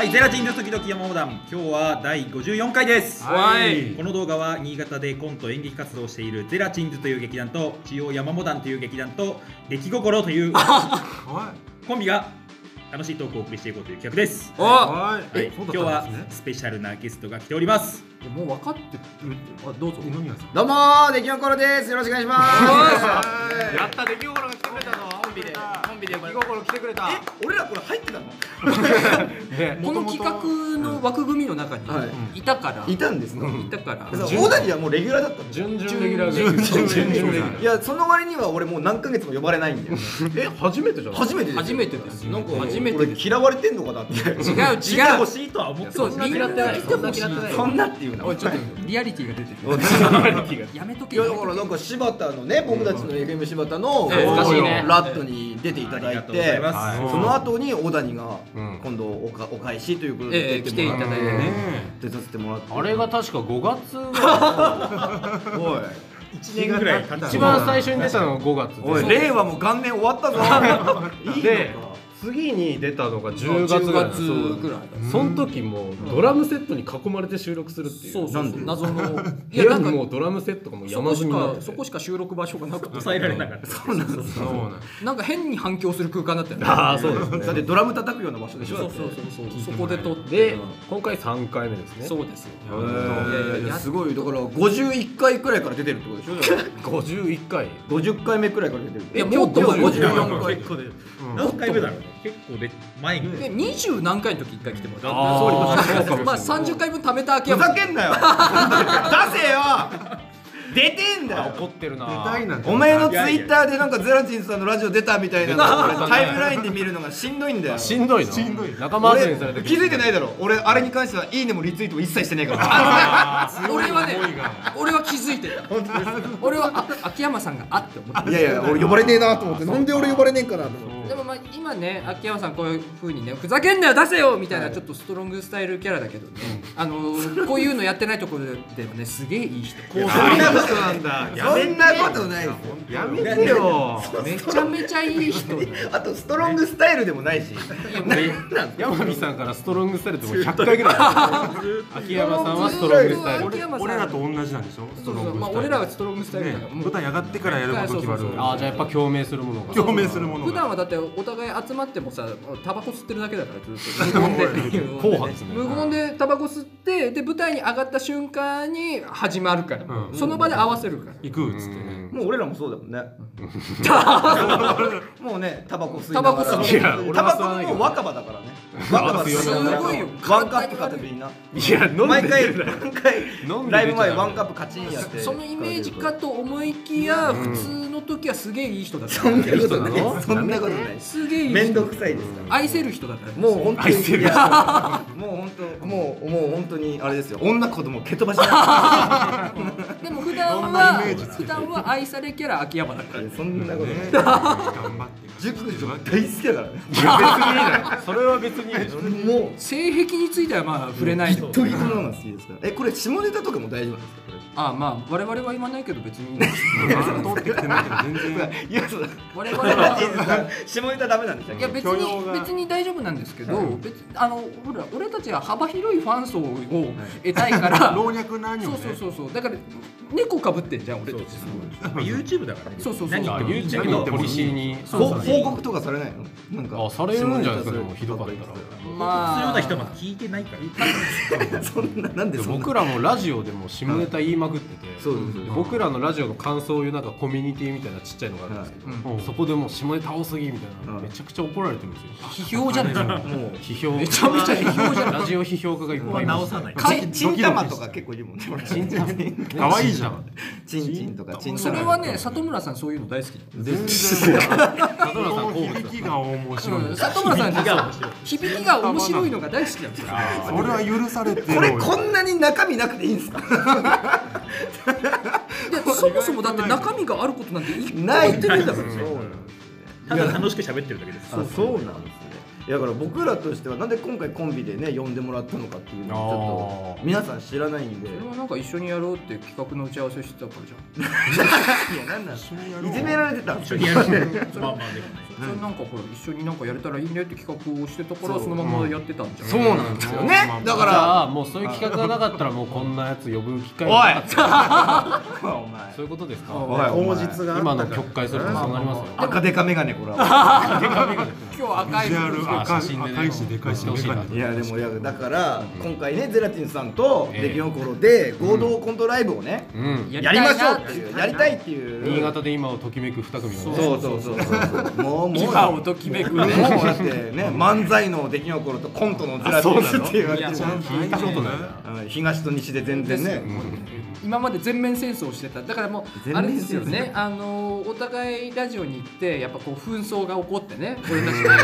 はい、ゼラチンです時々山モダン今日は第54回です、はい。この動画は新潟でコント演劇活動をしているゼラチンズという劇団と千代山モダンという劇団と出来心というコンビが楽しいトークをお送りしていこうという企画です。お。はい。はい、今日はスペシャルなゲストが来ております。もう分かってるってあどうぞ二宮さん。どうもー、出来心です。よろしくお願いします。やった出来心が来てくれたぞコンビで。コンビで出来心来てくれた俺らこれ入ってたの？ね。この企画の枠組みの中にはいたから。い。たんですか？いたから。大谷はもうレギュラーだったの？準々レギュラー準々準々レギュラー。いや、その割には俺もう何ヶ月も呼ばれないんだよ。え初めてじゃん初めてですよ。初めてです。なんか初めて嫌われてんのかなって。違う違う。来てほしいとは思ってそうますみんな来てほしい。そんなっていうな。おいちょっとリアリティが出てる。やめとけいやだからなんか柴田のね僕たちの FM 柴田のラットに出ていただいてます。その後に小谷がうん。今度おかお返しということええで出てもら来ていただいてね。出させてもらって。あれが確か5月が おい。1年ぐらい経一番最初に出たのが5月令和も元年終わったぞ。いいでのか次に出たのが10月10ぐらい月ぐらい。その時もドラムセットに囲まれて収録するっていう。そうそうなんで。謎の。部 いやなんか屋にもうドラムセットがもう山そこし積みになってそこしか収録場所がなくて抑えられなかった。そうなんです。そうなんなんか変に反響する空間だったよね。ああそうですね。だってドラム叩くような場所でしょ？そうそうそう。そうそこで撮って。で今回3回目ですね。そうですよ。いやいやいやすごい。だから51回くらいから出てるってことでしょ？51回。50回目くらいから出てる。いやもっと今日54回。結構で何回目だろう？ね結構で前に。で20何回の時1回来てもらったまあ30回分貯めた秋ふ山ざけんなよ。出せよ。出てんだよ。怒ってるな。なんお前のツイッターでなんかゼラチンさんのラジオ出たみたいな タイムラインで見るのがしんどいんだよ。しんどいの？仲間外れにされ気づいてないだろ。俺あれに関してはいいねもリツイートも一切してねえから。俺はね俺は気づいてた。俺はあ秋山さんがあって思っていやいや俺呼ばれねえなと思って。なんで俺呼ばれねえかなと思ってでもまあ今ね秋山さんこういう風にねふざけんなよ出せよみたいなちょっとストロングスタイルキャラだけどね。あのこういうのやってないところでもねすげえいい人。そんなことなんだそんなことないですやめてよ。めちゃめちゃいい人あとストロングスタイルでもないし。山美さんからストロングスタイルってもう100回ぐらい。秋山さんはストロングスタイル。秋山さん俺らと同じなんでしょ？ストロングスタイル。まあ俺らはストロングスタイルだから、舞台上がってからやること決まるそうそうそうああじゃあやっぱ共鳴するものが。共鳴するもの普段がはだってお互い集まってもさタバコ吸ってるだけだからずっと。無言で。無言でタバコ吸ってで舞台に上がった瞬間に始まるから、うん。その場で合わせるから、行くっつってね。もう俺らもそうだもんね。もうねタバコ吸いなタバがらコ吸タバコも若葉だからね。若葉すごいよ。ワンカップ片手にな。いや飲んで毎回る。毎回ライブ前ワンカップカチンやって。そのイメージかと思いきや、普通の時はすげえいい人だった、そんなことそんなことないすげえいい人。面倒くさいですから。愛せる人だから。もう本当に。愛せる。いや もう本当もうもう本当にあれですよ。女子供蹴飛ばしな でも普段は普段は愛されキャラ秋山だから。いそんなことない。頑張って熟女大好きだからね。それは別にいいでしょもう性癖についてはまあ触れないと。ギトギトなのが好きですから。えこれ下ネタとかも大丈夫なんですか？ああまあ我々は言わないけど別に 通ってきてないけど全然。いやそうだ。我々は下ネタダメなんでしたっけいや別に別に大丈夫なんですけど、別にあのほら俺たちは幅広いファン層を得たいから、老若男女そうねそうそうそう。だから猫かぶってんじゃん俺たち。YouTube だからね。そうそうそうあ何言ってもいいんだけ YouTube どのポリシーに。ほ報告とかされないの？なんかあされるんじゃないですかもひどかったら。ま必要な人まだ聞いてないから。そんななんでそんな。僕らもラジオでも下ネタ言いまくってて、そうそうですで僕らのラジオの感想を言うなんかコミュニティみたいなちっちゃいのがあるんですけど、うん。そこでもう下ネタ多すぎみたいな、うん。めちゃくちゃ怒られてるんですよ。批評じゃない。ですかもう。批評。めちゃめちゃ批評じゃない。ラジオ批評家がいっぱい直さない。チンタマとか結構いるもんね。チンタマ可愛いじゃん。チンチンとかチンタマそれはね里村さんそういうの大好き。全然。里村さん響きが面白いうん。里村さん響きが面白いのが大好きなんですよ。俺は許されてる。これこんなに中身なくていいんですか？でそもそもだって中身があることなんてない。ってないんだからただ楽しく喋ってるだけです。あそうなんですだから僕らとしてはなんで今回コンビでね呼んでもらったのかっていうのをちょっと皆さん知らないんで。いそれはなんか一緒にやろうって企画の打ち合わせしてたからじゃん。やなんなんいじめられてた一緒にやるまあまあでもね。それなんかほら一緒になんかやれたらいいねって企画をしてたからそのままやってたんじゃん。そうなんですよね。だからあもうそういう企画がなかったらもうこんなやつ呼ぶ機会がお前 そういうことですか？おいお前実が今の曲解するとそうなりますよ。赤デカメガネこれは。今日赤い写真でね。赤いしでかいしいなメガネいやでもいやだから今回ねゼラチンさんとええ。出来心で合同コントライブをねうん。ややりましょうっていうやりたいっていう。新潟で今をときめく二組そうそうそうそう。もうもう。今をときめくもうねだってね 漫才の出来心とコントのゼラチンスっていうわけでいや聞いたことないうん。東と西で全然ね今まで全面戦争をしてた。だからもうあれですよね。あのお互いラジオに行ってやっぱこう紛争が起こってね。俺たちが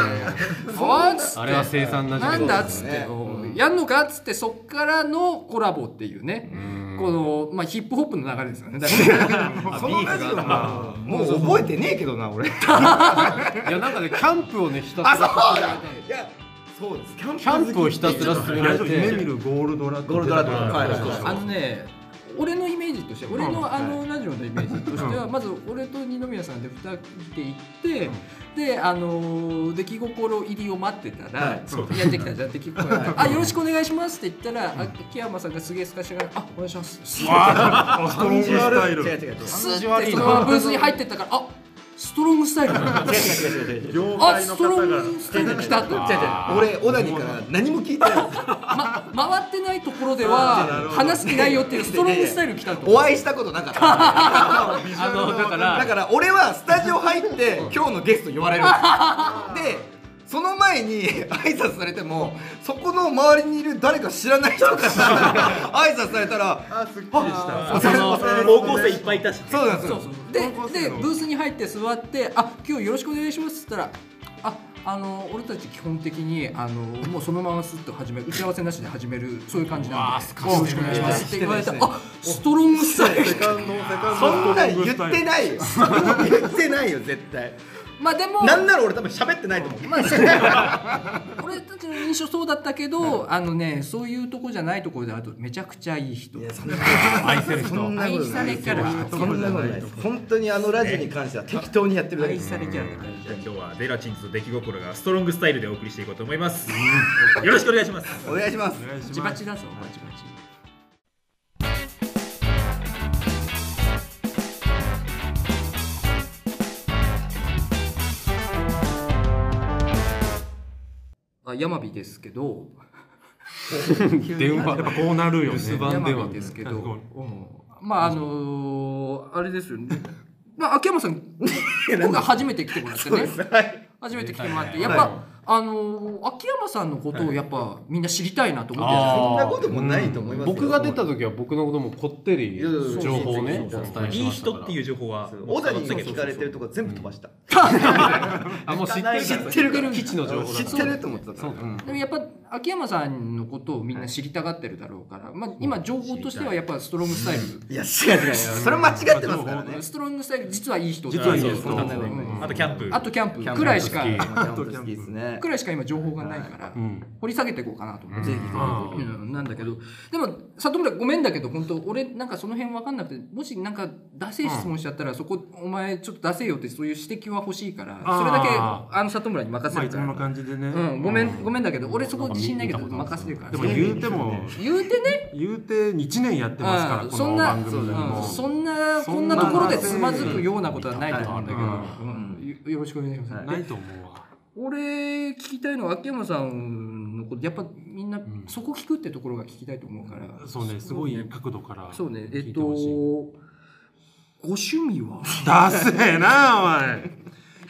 「おーっつって。あれは生産な時期なんだっつって、うやんのかっつってそっからのコラボっていうね。うん。この、まあ、ヒップホップの流れですよね。だから。そのラジオはもう覚えてねえけどな俺。いやなんかねキャンプをねひたすら。そう。だいやそうです。キャンプキャンプをひたすら進められて。夢見るゴールドラゴールドラッドはいはい。あのね俺のイメージとして俺のあのラジオのイメージとしてはまず俺と二宮さんで2人で行ってであの出来心入りを待ってたら「やってきたじゃん 出来心あよろしくお願いします」って言ったら秋山さんがすげえすかしながら「あお願いします」スあ ストロングスタイル。違う違うッてそのままブースに入ってったから「あストロングスタイルだ」違う違う違う違う違う業あ界の方ストロンがグスタイル来たと。違う違う俺小谷から何も聞いてない。ま、回ってないところでは話す気ないよっていうストロングスタイル来たと。お会いしたことなかった。あのだから。だから俺はスタジオ入って今日のゲスト呼ばれる。んですよでその前に 挨拶されてもそこの周りにいる誰か知らない人から 挨拶されたらあすっきりした。高校生いっぱいいたし。そうなんですよ。そうそうででブースに入って座って「あ今日よろしくお願いします」っつったら「ああの俺たち基本的にあのもうそのまますっと始める打ち合わせなしで始めるそういう感じなんでよろしくお願いします」って言われて「あストロングスタイル。そドんなん言ってない。よ言ってないよ絶対」まあでもなんなら俺多分喋ってないと思う。まあそう。俺たちの印象そうだったけど、あのねそういうとこじゃないところであるとめちゃくちゃいい人。愛せる人そんなこと愛されキャラ。そんなことない。です本当にあのラジオに関しては適当にやってるだけ。です愛されキャラだから。じゃあ今日はゼラチンズと出来心がストロングスタイルでお送りしていこうと思います。よろしくお願いします。お願いします。バチバチだぞバチバチあ山火ですけど。電話やっぱこうなるよね。留守番電話山火ですけど、うん。まああのーあれですよね。まあ秋山さん 今回初めて来てもらってね。はい。初めて来てもらってやっぱ、あのー秋山さんのことをやっぱみんな知りたいなと思ってるんですよ。そんなこともないと思いますよ。僕が出た時は僕のこともこってり情報をねおそう伝えしいい人っていう情報は小谷に聞かれてるとこ全部飛ばした。あもう知ってる知ってる基地の情報だ知ってると思ってたから。うん。でもやっぱ秋山さんのことをみんな知りたがってるだろうから、まあ、今情報としてはやっぱストロングスタイル、いや違う違う。それ間違ってますからね。ストロングスタイル実はいい人。実はいいあとキャンプ。あとキャンプ。くらいしか。くらいしか今情報がないから、ん。掘り下げていこうかなと思って、ぜひうんなんだけどでも里村ごめんだけど本当俺なんかその辺分かんなくてもしなんかダセい質問しちゃったら、そこお前ちょっとダセいよってそういう指摘は欲しいからそれだけああの里村に任せるから、まあいつもの感じでね。うん、ごめん。ごめんだけど俺そこ自信ないけど任せるから。でも言うても言うてね。言うて1年やってますからこのうん。そんな番組も。そんなそんなこんなところでつまずくようなことはないと思うんだけど、よよろしくお願いします、ないと思うわ。俺聞きたいのは秋山さんのことやっぱみんなそこ聞くってところが聞きたいと思うから、そうねすごい角度からそうね。えっとご趣味は？ダセえなお前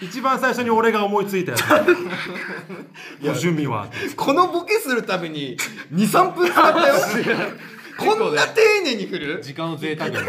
一番最初に俺が思いついたやつ。ご趣味はこのボケするために23分使ったよ。こんな丁寧に振る？時間を贅沢にね。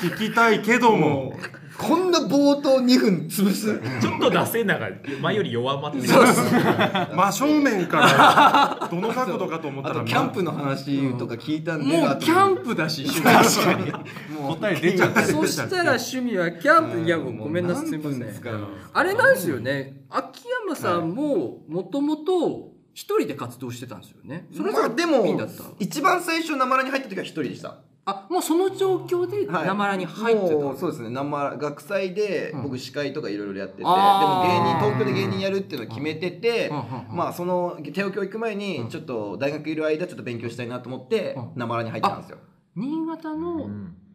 聞きたいけどもこんな冒頭2分潰す？ちょっと出せなが前より弱まってる。真正面からどの角度かと思ったらあとキャンプの話とか聞いたんでもうキャンププだし趣味。答え出ちゃってる。そしたら趣味はキャンプいやもうごめんなさいすみません。あれなんですよね。秋山さんももともと一人で活動してたんですよね。それでもいいんだった。一番最初生ラに入った時は一人でしたあもうその状況ではい。なまらに入ってた、もうそうですね。生学祭でうん。僕司会とかいろいろやってて、でもあー芸人東京で芸人やるっていうのを決めてて、うん。うん。うん。まあその東京行く前うん。にちょっと大学いる間ちょっと勉強したいなと思ってうん。生らに入ってたんですよ、新潟の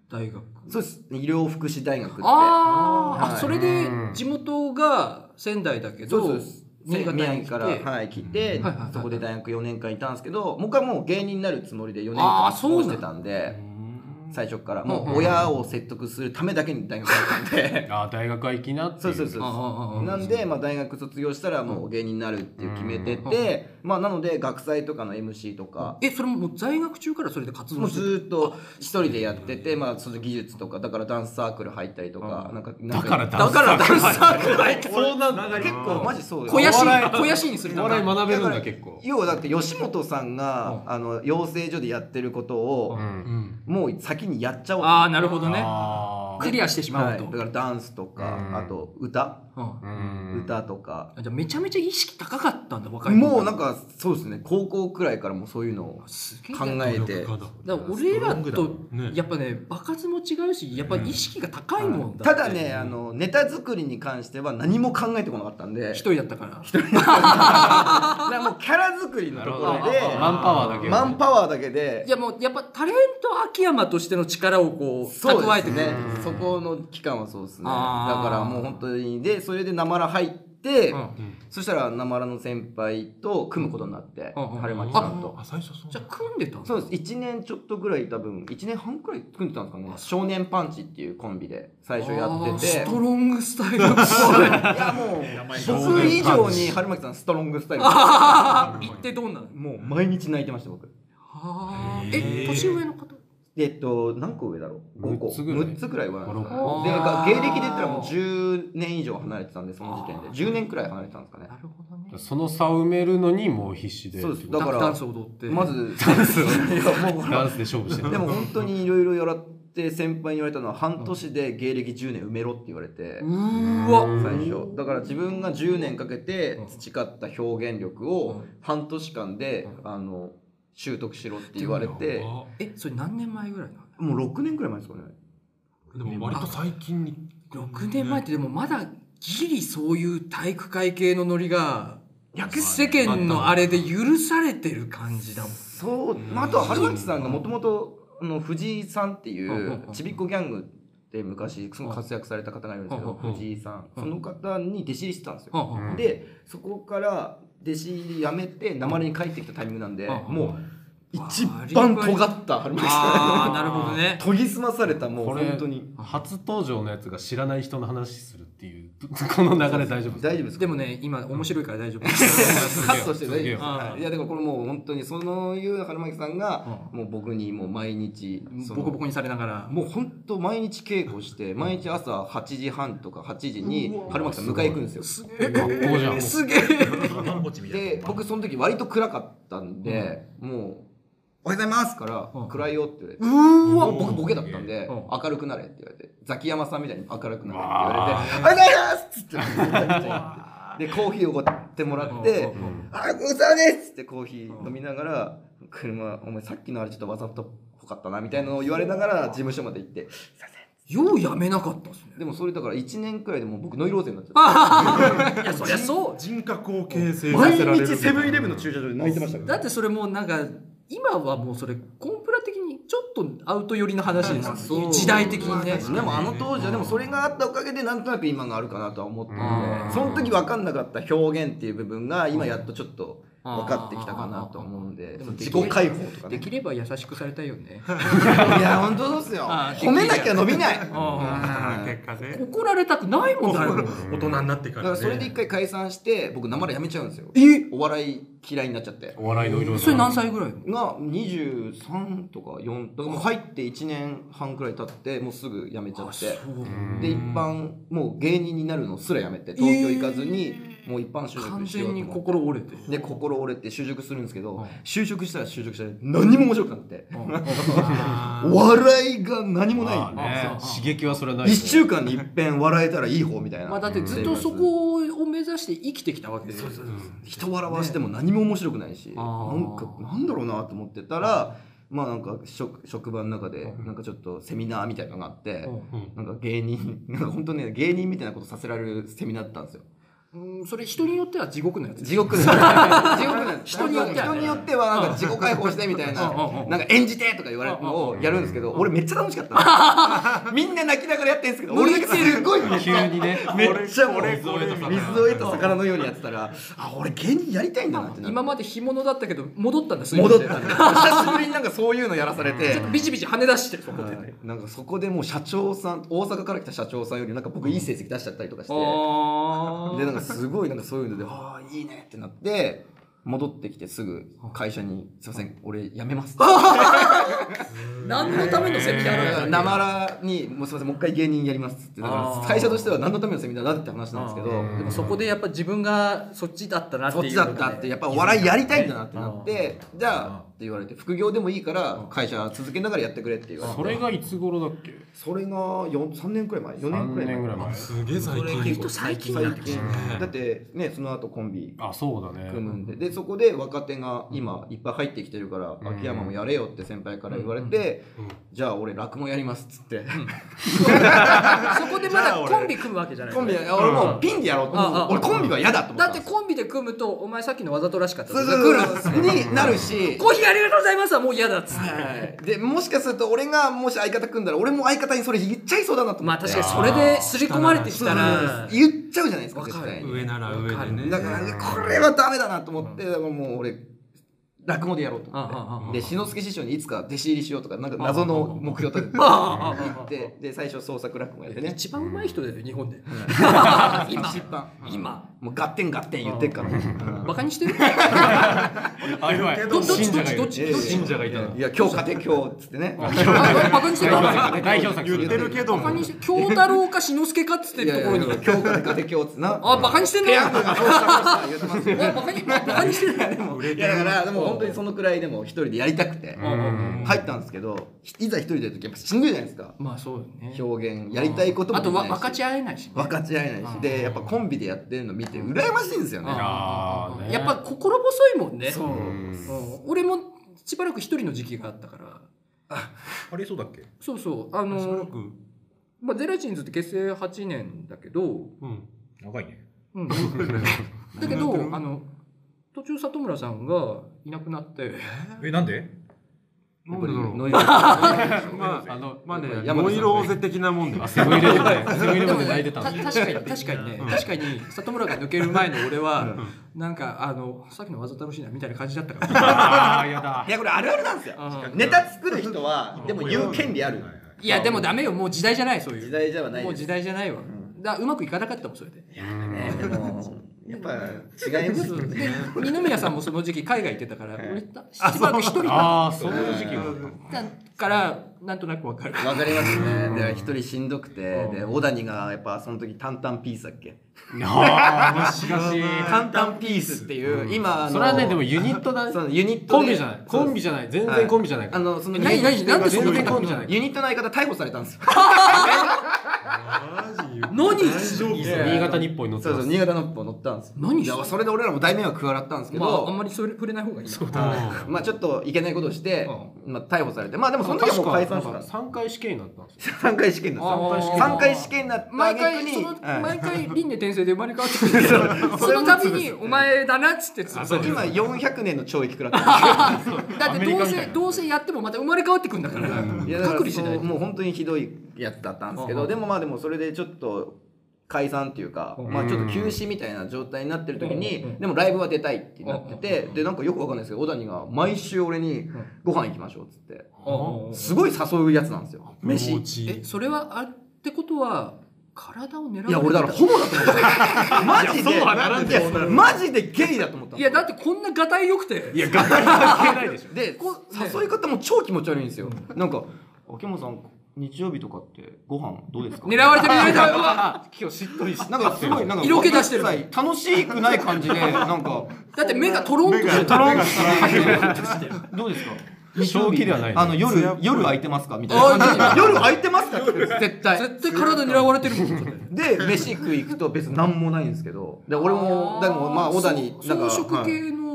大学、そうです。医療福祉大学って。あー、はい。あそれで地元が仙台だけどそうです新潟に来て。宮城から、はい、来て、はいはいはいそこで大学4年間いたんですけど僕はもう芸人になるつもりで4年間過ごしてたんで最初から。もう親を説得するためだけに大学入ったんで。あ大学は行きなっていそうそうそう。ああああなんで、まあ、大学卒業したらもう芸人になるっていう決めてて、まあ、なので学祭とかの MC とか、えそれももう在学中からそれで活動してずーっと一人でやってて、まあ、その技術とか。だからダンスサークル入ったりとか、なんかだからだからダンスサークル入ってそうなんだ。結構マジそうです肥やし肥やしにするおため笑い学べるんだからだ結構要はだって吉本さんが、あの養成所でやってることを、うん。もう先にやっちゃおうと。ああなるほどね。あクリアしてしまはい、うと、だからダンスとか、うん。あと歌、うん。歌とか、あじゃあめちゃめちゃ意識高かったんだ若い頃もうなんかそうですね。高校くらいからもうそういうのを考えて。だから俺らとね。やっぱね場数も違うしやっぱ意識が高いもんだただねあのネタ作りに関しては何も考えてこなかったんで。一人だったから。だから。もうキャラ作りのところでマンパワーだけマンパワーだけで。いやもうやっぱタレント秋山としての力をこうそう蓄えてねるそこの期間はそうですね。だからもう本当にでそれでなまら入って、うん。そしたらなまらの先輩と組むことになって、うん。うん。春巻さんと。あ最初そう。じゃあ組んでたそうです。1年ちょっとぐらい多分1年半くらい組んでたんですかね。少年パンチっていうコンビで最初やってて。ストロングスタイル。いやもう僕以上に春巻さんストロングスタイル。行ってどうなの？もう毎日泣いてました僕。え年上の方？えっと何個上だろう？5個。6つぐらい。6つくらいは。なんですかねあー。でが芸歴で言ったらもう10年以上離れてたんでその時点で。10年くらい離れてたんですかね。なるほどね。その差を埋めるのにもう必死でそうです。だからダンス踊って。まずダンス。いやもうダンスで勝負してる。でも本当にいろいろやらって先輩に言われたのは半年で芸歴10年埋めろって言われてう最初。だから自分が10年かけて培った表現力を半年間であの習得しろって言われてえそれ何年前ぐらいなのもう6年くらい前ですかね。でも割と最近に。6年前ってでもまだギリそういう体育会系のノリが世間のあれで許されてる感じだもん。そう、まあ、あとは春巻さんがもともと藤井さんっていうちびっこギャングって昔すごい活躍された方がいるんですけど藤井さんうんその方に弟子入りしてたんですうんようん。でそこから弟子入りやめて鉛に帰ってきたタイミングなんでうん。もう一番尖った春巻ああさなるほどね。ん研ぎ澄まされたもう本当に。初登場のやつが知らない人の話するっていう この流れ大丈夫ですか？大丈夫ですか？でもね今面白いから大丈夫。カットして大丈夫です。い。いやでもこれもう本当にそのいう春巻さんがもう僕にもう毎日ボコボコにされながら。もう本当毎日稽古して毎日朝8時半とか8時に春巻さん迎え行くんですよ。すげえ。看護師みたいなで僕その時割と暗かったんで、もう「おはようございます」からうん「暗いよ」って言われて、うーわ僕ボケだったんで、うん。明るくなれって言われてザキヤマさんみたいに明るくなれって言われて「おはようございます!」っつってでコーヒーをおごってもらって「あごちそうです!」ってコーヒー飲みながら「車お前さっきのあれちょっとわざとっぽかったな」みたいなのを言われながら事務所まで行って「すいません」ようやめなかったっすね。でもそれだから1年くらいでもう僕ノイローゼになっちゃっていやそりゃそう。人格を形成さ毎せられる日セブンイレブンの駐車場で泣いてましたから。だってそれもうなんか今はもうそれコンプラ的にちょっとアウト寄りの話ですよ時代的にね。でもあの当時はでもそれがあったおかげでなんとなく今があるかなとは思ってるでその時分かんなかった表現っていう部分が今やっとちょっと分かってきたかなと思うんででも自己解放とかね。できれば優しくされたいよね。いや本当そうっすよ。褒めなきゃ伸びない。あー結果ね。怒られたくないもん大人になってかだかららねそれで一回解散して僕生でやめちゃうんですよ。え？お笑い嫌いになっちゃって。お笑いの色々それ何歳ぐらいが23とか4だからもう入って1年半くらい経ってもうすぐ辞めちゃって。で一般もう芸人になるのすらやめて東京行かずにもう一般就完職しよう全にと思って。心折れて。で心折れて就職するんですけど、うん就職したら就職したら何も面白くなくて、笑いが何もない、まあね刺激はそれはない。1週間に一遍笑えたらいい方みたいな、まあだってずっとそこを目指して生きてきたわけで。すよ人笑わしても何も面白くないし、あー。なんかなんだろうなと思ってたらまあなんか職職場の中でなんかちょっとセミナーみたいなのがあって、なんか芸人 なんか本当ね芸人みたいなことさせられるセミナーだったんですようんそれ人によっては地獄のやつ地獄の。地獄のやつ。人によっては。ね人によってはなんか自己解放してみたいななんか演じてとか言われるのをやるんですけど俺めっちゃ楽しかった みんな泣きながらやってるんですけど俺だけすごい急ゃにね。めっちゃもう水を得た魚水を得た魚のようにやってたらあ俺芸人やりたいんだなって。今まで干物だったけど戻ったんだ水戻った久しぶりになんかそういうのやらされて。ビチビチ跳ね出してるそこで。はい。なんかそこでもう社長さん大阪から来た社長さんよりなんか僕いい成績出しちゃったりとかして。あでなんかすごいなんかそういうので「ああいいね」ってなって戻ってきてすぐ会社に「すいません俺辞めます」何のためのセミナーだなまらに「もうすいませんもう一回芸人やります」ってだから会社としては何のためのセミナーだって話なんですけどでもそこでやっぱ自分がそっちだったなっていうそっちだったってやっぱお笑いやりたいんだなってなってじゃあって言われて副業でもいいから会社続けながらやってくれって言われて。それがいつ頃だっけ？それが4 3年くらい前。4年3くらい前。年ぐらい前。すげえ最近。結構最近なんですね。だってねその後コンビあそうだね。組むんで。でそこで若手が今いっぱい入ってきてるから秋山もやれよって先輩から言われてじゃあ俺落語やりますっつって。そこでまだコンビ組むわけじゃない。コンビは俺もうピンでやろうと思う。俺コンビは嫌だと思っただってコンビで組むとお前さっきのわざとらしかったそう来そうそうるになるし。コーヒーありがとうございます。はもう嫌だっつって。はい。でもしかすると俺がもし相方組んだら俺も相方にそれ言っちゃいそうだなと思って。まあ確かにそれで刷り込まれてきたら言っちゃうじゃないですか絶対に。上なら上でね。だからねこれはダメだなと思って。だからもう俺落語でやろうと思って。で志の輔師匠にいつか弟子入りしようとかなんか謎の目標立ててああああ。行ってで最初創作落語やってね。一番上手い人だよ日本で。今 今。一番。今。もうガッテンガッテン言ってっから。うん。バカにしてる？どどっちどっちどっち？信者がいたの？いや今日勝て今日っつってね。あバカにしてる？代表作言ってるけども。バカにして京太郎か志の輔かっつってるところに。や今日勝て勝て今日っつってな。あバカにしてんの？ペヤングがそうしたそうした言ってますよ。おいバカにしてる。だからでも本当にそのくらいでも一人でやりたくて入ったんですけどいざ一人でやる時やっぱしんどいじゃないですか。まあそうよね。表現やりたいこともあと分かち合えないしね。分かち合えないし。でやっぱコンビでやってるの見て羨ましいんですよね。やっぱ心細いもんね。そう。うん。俺もしばらく一人の時期があったから。あれそうだっけ？そうそう。あしばらのく？まあゼラチンズって結成8年だけど。うん。長いね。うん。だけどあの途中里村さんがいなくなって。えなんで？なんでだろう。ノイ まああのまあね山田さんノイローゼ的なもんで。セブンイレブンで。セブンイレブンで泣いてた確かに確かにね。確かに里村が抜ける前の俺はなんかあのさっきのわざとらしいなみたいな感じだったから ああやだ。いやこれあるあるなんですよ。あネタ作る人はでも言う権利ある。いやでもダメよ。もう時代じゃないそういう。時代じゃないもう時代じゃないわ。だうまくいかなかったもんそれで。ねでもやっぱ違いますよね。で 二宮さんもその時期海外行ってたから俺しばらく一人だ。ああそういう時期がったからなんとなくわかる。わかりますね。で一人しんどくてで小谷がやっぱその時「タンタンピース」だっけ？ああしかしタンタンピースっていう今あのそれはねでもユニットだね。そうユニットでコンビじゃない。コンビじゃない。全然コンビじゃないあのその何何なんでそんな全然コンビじゃないユニットの？相方逮捕されたんですよ。何？新潟日報に載ってそうそう新潟の一歩乗ったんですよ。何いやそれで俺らも大迷惑加わったんですけまああんどまりそれ触れない方がいい。そうまあちょっといけないことをしてまあ逮捕されて。まあでもその時はもう解散した。んです3回死刑になったんですよ。3回試験だった。あー3回試験になった。毎回毎回輪廻転生で生まれ変わってくる。けど その度にお前だなっつって今400年の懲役食らってる。だってどうせどうせやってもまた生まれ変わってくるんだから。隔離しないもう本当にひどいやつだったんですけどでもまあでもそれでちょっと解散っていうか、まあちょっと休止みたいな状態になってる時に、でもライブは出たいってなってて、でなんかよくわかんないですけど小谷が毎週俺にご飯行きましょうっつって、すごい誘うやつなんですよ。飯。えそれはあってことは体を狙われていや俺だからホモだと思って マジで。マジでゲイだと思ったんいやだってこんながたいよくて。いやガタイ関係ないでしょ。で誘い方も超気持ち悪いんですよ。なんか「秋元さん日曜日とかってご飯どうですか?」狙われてる狙われてるうわあ今日しっとりしなんかすごいなんか色気出してる。楽しくない感じでなんか。だって目がトロンと。してトロンとしたらどうですか？正気ではないあの夜夜空いてますか？みたいな。夜空いてますか？絶対。絶対体狙われてるで飯食い行くと別に何もないんですけど。で俺もでもまあ小田になんか装系の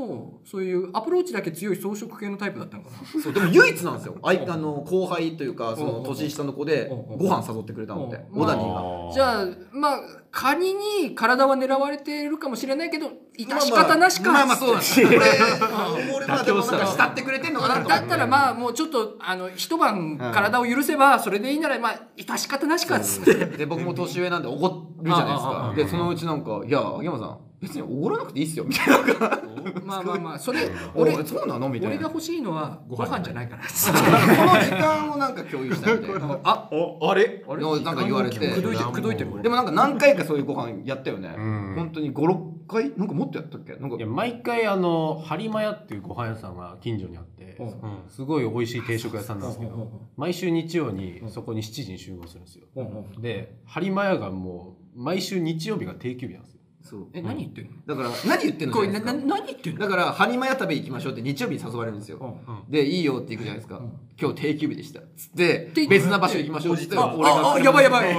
そういうアプローチだけ強い装飾系のタイプだったのかな。そうでも唯一なんですよ。あいあの後輩というかその年下の子でご飯誘ってくれたのってうん。小谷が。じゃあまあ仮に体は狙われているかもしれないけど致し方なしか、まあまあそうなんです。よ。俺、俺まあでもなんか慕ってくれてんのかなと思って。だったらまあもうちょっとあの一晩体を許せばそれでいいならまあ致し方なしかっつって。で、僕も年上なんで怒るじゃないです。か。で、そのうちなんか、いや、秋山さん、別におごらなくていいっすよ、みたいな。まあまあまあそれ俺、俺そうなの？みたいな。俺が欲しいのはご飯じゃない。から。この時間をなんか共有したみたいな。ああれ？なんか言われて。口説いてる。でもなんか何回かそういうご飯やったよね。ん。本当に5、6回？なんかもっとやったっけ？なんか。いや毎回あの播磨屋っていうご飯屋さんが近所にあってすごい美味しい定食屋さんなんですけど毎週日曜にそこに7時に集合するんですよ。で播磨屋がもう毎週日曜日が定休日なんですよそう。え何言ってんの？だから、何言ってんの？これ何言ってんの？だから、ハニマ屋食べ行きましょうって日曜日に誘われるんですよ。で、いいよって行くじゃないですか。今日定休日でした。つってで、別な場所行きましょうって言って、あ俺が。ああやばいやばい。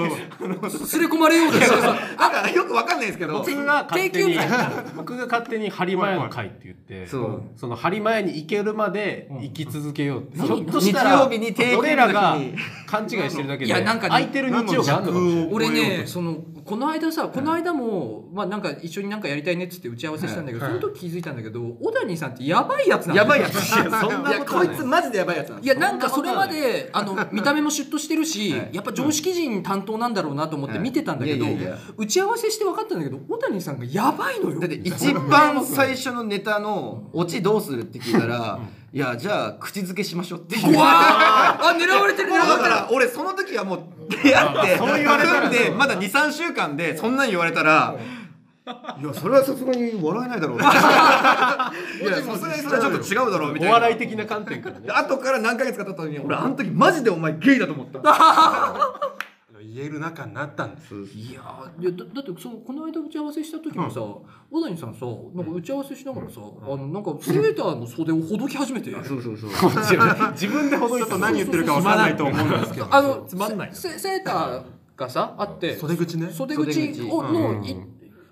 すれ込まれようとしてさなんかよくわかんないですけど。僕が勝手に定休 僕が勝手に播磨屋の会って言ってそう。その播磨屋に行けるまで生き続けようって。う。んひょっとしたら日曜日に定休日の日に。俺らが勘違いしてるだけでいやなんかね空いてる日曜があるのかもしれない。俺ねそのこの間さこの間も、まあなんか一緒になんかやりたいねっつって打ち合わせしたんだけど、その時気づいたんだけど小谷さんってやばいやつなんだよ。やばいやつ。そんなこいいや、こいつマジでやばいやつなんいやなんかそれまであの見た目もシュッとしてるし、はい。やっぱ常識人担当なんだろうなと思って見てたんだけど、打ち合わせして分かったんだけど小谷さんがやばいのよ。だって一番最初のネタのオチどうするって聞いたら、いや、じゃあ口づけしましょうって。言う。うわー。あ狙われてる狙だわれてる。から俺その時はもう出会ってそう言われたら組んでまだ23週間でそんなん言われたら いやそれはさすがに笑えないだろう。いやさすがにそれはちょっと違うだろうみたいな。お笑い的な観点からね。で後から何ヶ月か経った時に俺あの時マジでお前ゲイだと思った 言える仲になったんです。いやーいやだだってそのこの間打ち合わせした時もさ、小谷さんさなんか打ち合わせしながらさ、あのなんかセーターの袖をほどき始めて。そうそうそう。自分でほどいちょっと何言ってるか分かんないと思うんですけど。あの つまんないセセーターがさあって袖口ね。袖口をの、い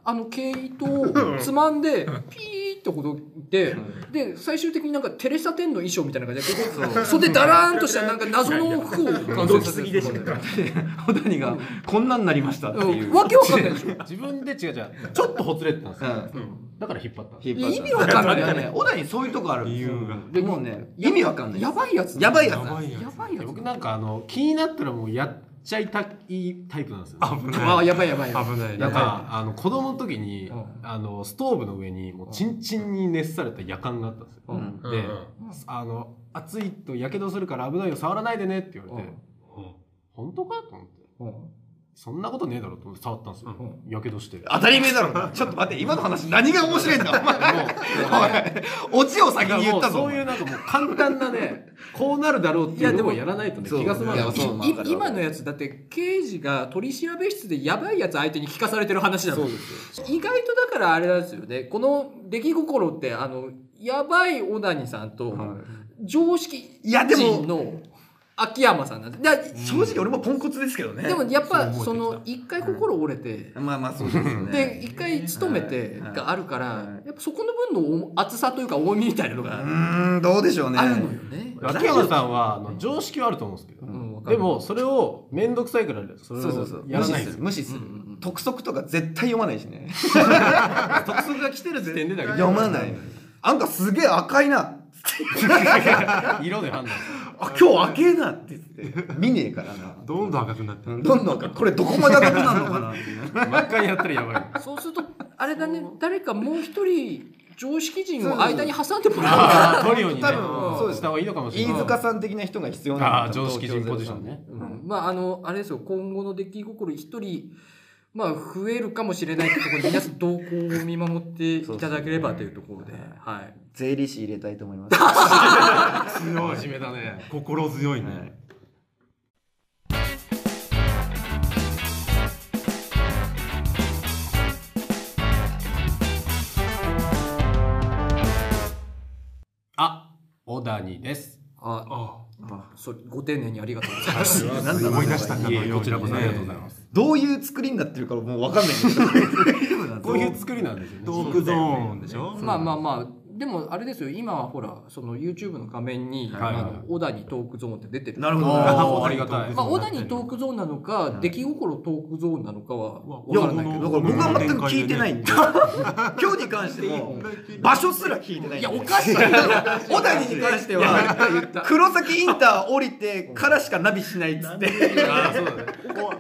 あの毛糸をつまんでピーってほどい。てで最終的になんかテレサ・テンの衣装みたいな感じでここ袖だらーんとしたなんか謎の服を完成させて小谷がこんなんなりましたっていう。うん。わけわかんない。でしょ自分で違う違う。ちょっとほつれてたんですよ。うん。だから引っ張った。意味わかんないいやね。小谷そういうとこある理由が。でもうね意味わかんないやばいやつやばいやつ。やばいややばいやつ僕なんかあの気になったらもうやっちゃいたいタイプなんですよ、ね、危あない。やばいやばいやばい。危ないなんかあの子供の時に、うん。あのストーブの上にもうチンチンに熱された夜間があったんですよ、うん。で、あの暑いとやけどするから危ないよ触らないでねって言われて、本当かと思って。うんそんなことねえだろうと思って触ったんですよ、やけどして当たり前だろ。ちょっと待って今の話何が面白いんだ？お前オチを先に言ったぞそういうなんかもう簡単なね こうなるだろうっていうのをやらないとねそう。気が済まない。今のやつだって刑事が取り調べ室でやばいやつ相手に聞かされてる話だろ意外とだからあれなんですよね。この出来心ってあのやばい小谷さんと常識いやでも人の秋山さんなんで正直俺もポンコツですけどね。でもやっぱその一回心折れて、まあまあそうですね。で一回勤めてはい。があるから、はい。やっぱそこの分の厚さというか重みみたいなのうがーんどうでしょうね。あるのよね。秋山さんはあの常識はあると思うんですけど、でもそれを面倒くさいからそれそうそうそう。をやらないんですよ無視する。無視する督促とか絶対読まないしね。督促が来てる時点でだけど読まない。なんかすげえ赤いな色で判断あ今日赤えなって言って。見ねえからな。どんどん赤くなって。どんどん赤いこれどこまで赤くなるのかな。っていうね真っ赤にやったらやばい。そうするとあれだね。誰かもう一人常識人を間に挟んでもらう。トリオにね。多分そうです。した方がいいのかもしれない。飯塚さん的な人が必要な常識人ポジションね。うん。まああのあれですよ。今後の出来心一人まあ増えるかもしれないってところで皆さん動向を見守っていただければというところで、はい。税理士入れたいと思います。強い真面目だね。心強いね。あ小谷です。あ、あそご丁寧にありがとうございます。あ思い出したこちらこそ。ありがとうございます。どういう作りになってるかもう分かんないんだけど。こういう作りなんですよね。トークゾーンでしょ？まあまあまあでもあれですよ今はほらその YouTube の画面に、はいあの小田にトークゾーンって出てる。なるほどありがたい。まあ、小田にトークゾーンなのか、出来心トークゾーンなのかは分からないけど。だから僕は全く聞いてないんで。今日に関しても場所すら聞いてないいやおかしい小谷に関しては黒崎インター降りてからしかナビしないっつって。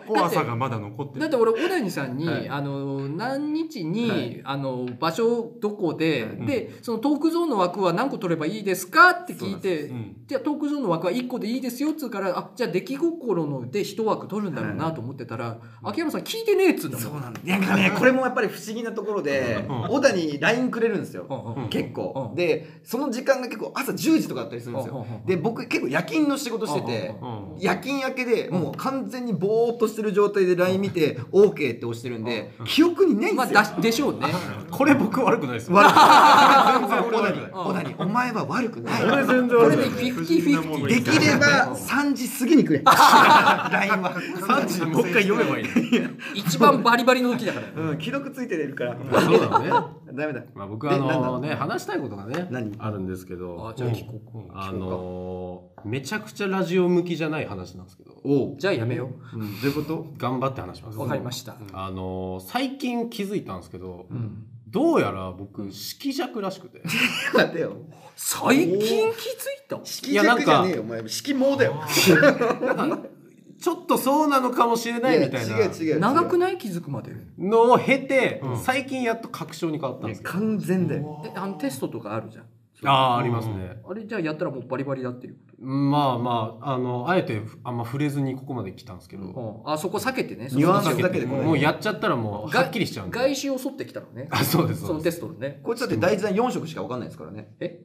怖 さがまだ残ってる。だって俺小谷さんに、はい。あの何日に、はい。あの場所どこで、でそのトークゾーンの枠は何個取ればいいですかって聞いて、うんじゃあトークゾーンの枠は1個でいいですよっつうからあじゃあ出来心ので1枠取るんだろうなと思ってたら、秋山さん聞いてねえっつうんだもん。そうなんだなんかねこれもやっぱり不思議なところでうん。小田に LINE くれるんですよ。結構。うんでその時間が結構朝10時とかだったりするんですよ。で僕結構夜勤の仕事しててうん夜勤明けでもう完全にぼーっとしてる状態で LINE 見て OK って押してるんで記憶にないんまあですよ。だでしょうね。これ僕悪くないですよ。悪くない小お前は悪くない。俺全然これで悪くない50-50できれば3時過ぎにくれ LINE は。3時にもう一回読めばいいの。一番バリバリの時だから。うん既読ついてるから。そうだね。ダメだ。まあ僕あのね話したいことがね何？あるんですけどあじゃあ聞こうあのめちゃくちゃラジオ向きじゃない話なんですけど。じゃあやめよどういうこと？頑張って話します。うわかりました、あの最近気づいたんですけどうんどうやら僕色弱らしくて。待てよ。最近気づいた？色弱じゃねえよお前。色毛だよ。ちょっとそうなのかもしれないみたいな。違う違う長くない気づくまで？のを経てうん。最近やっと確証に変わったんです完全だよ。えあのテストとかあるじゃんああありますね。あれじゃあやったらもうバリバリだっていうまあまああのあえてあんま触れずにここまで来たんですけど。うん。あそこ避けてねニュアンスだけでこれ。もうやっちゃったらもうはっきりしちゃうんで。外周を沿ってきたのね。あそうですそのテそうですストのね。こいつだって大事な4色しか分かんないですからね。え？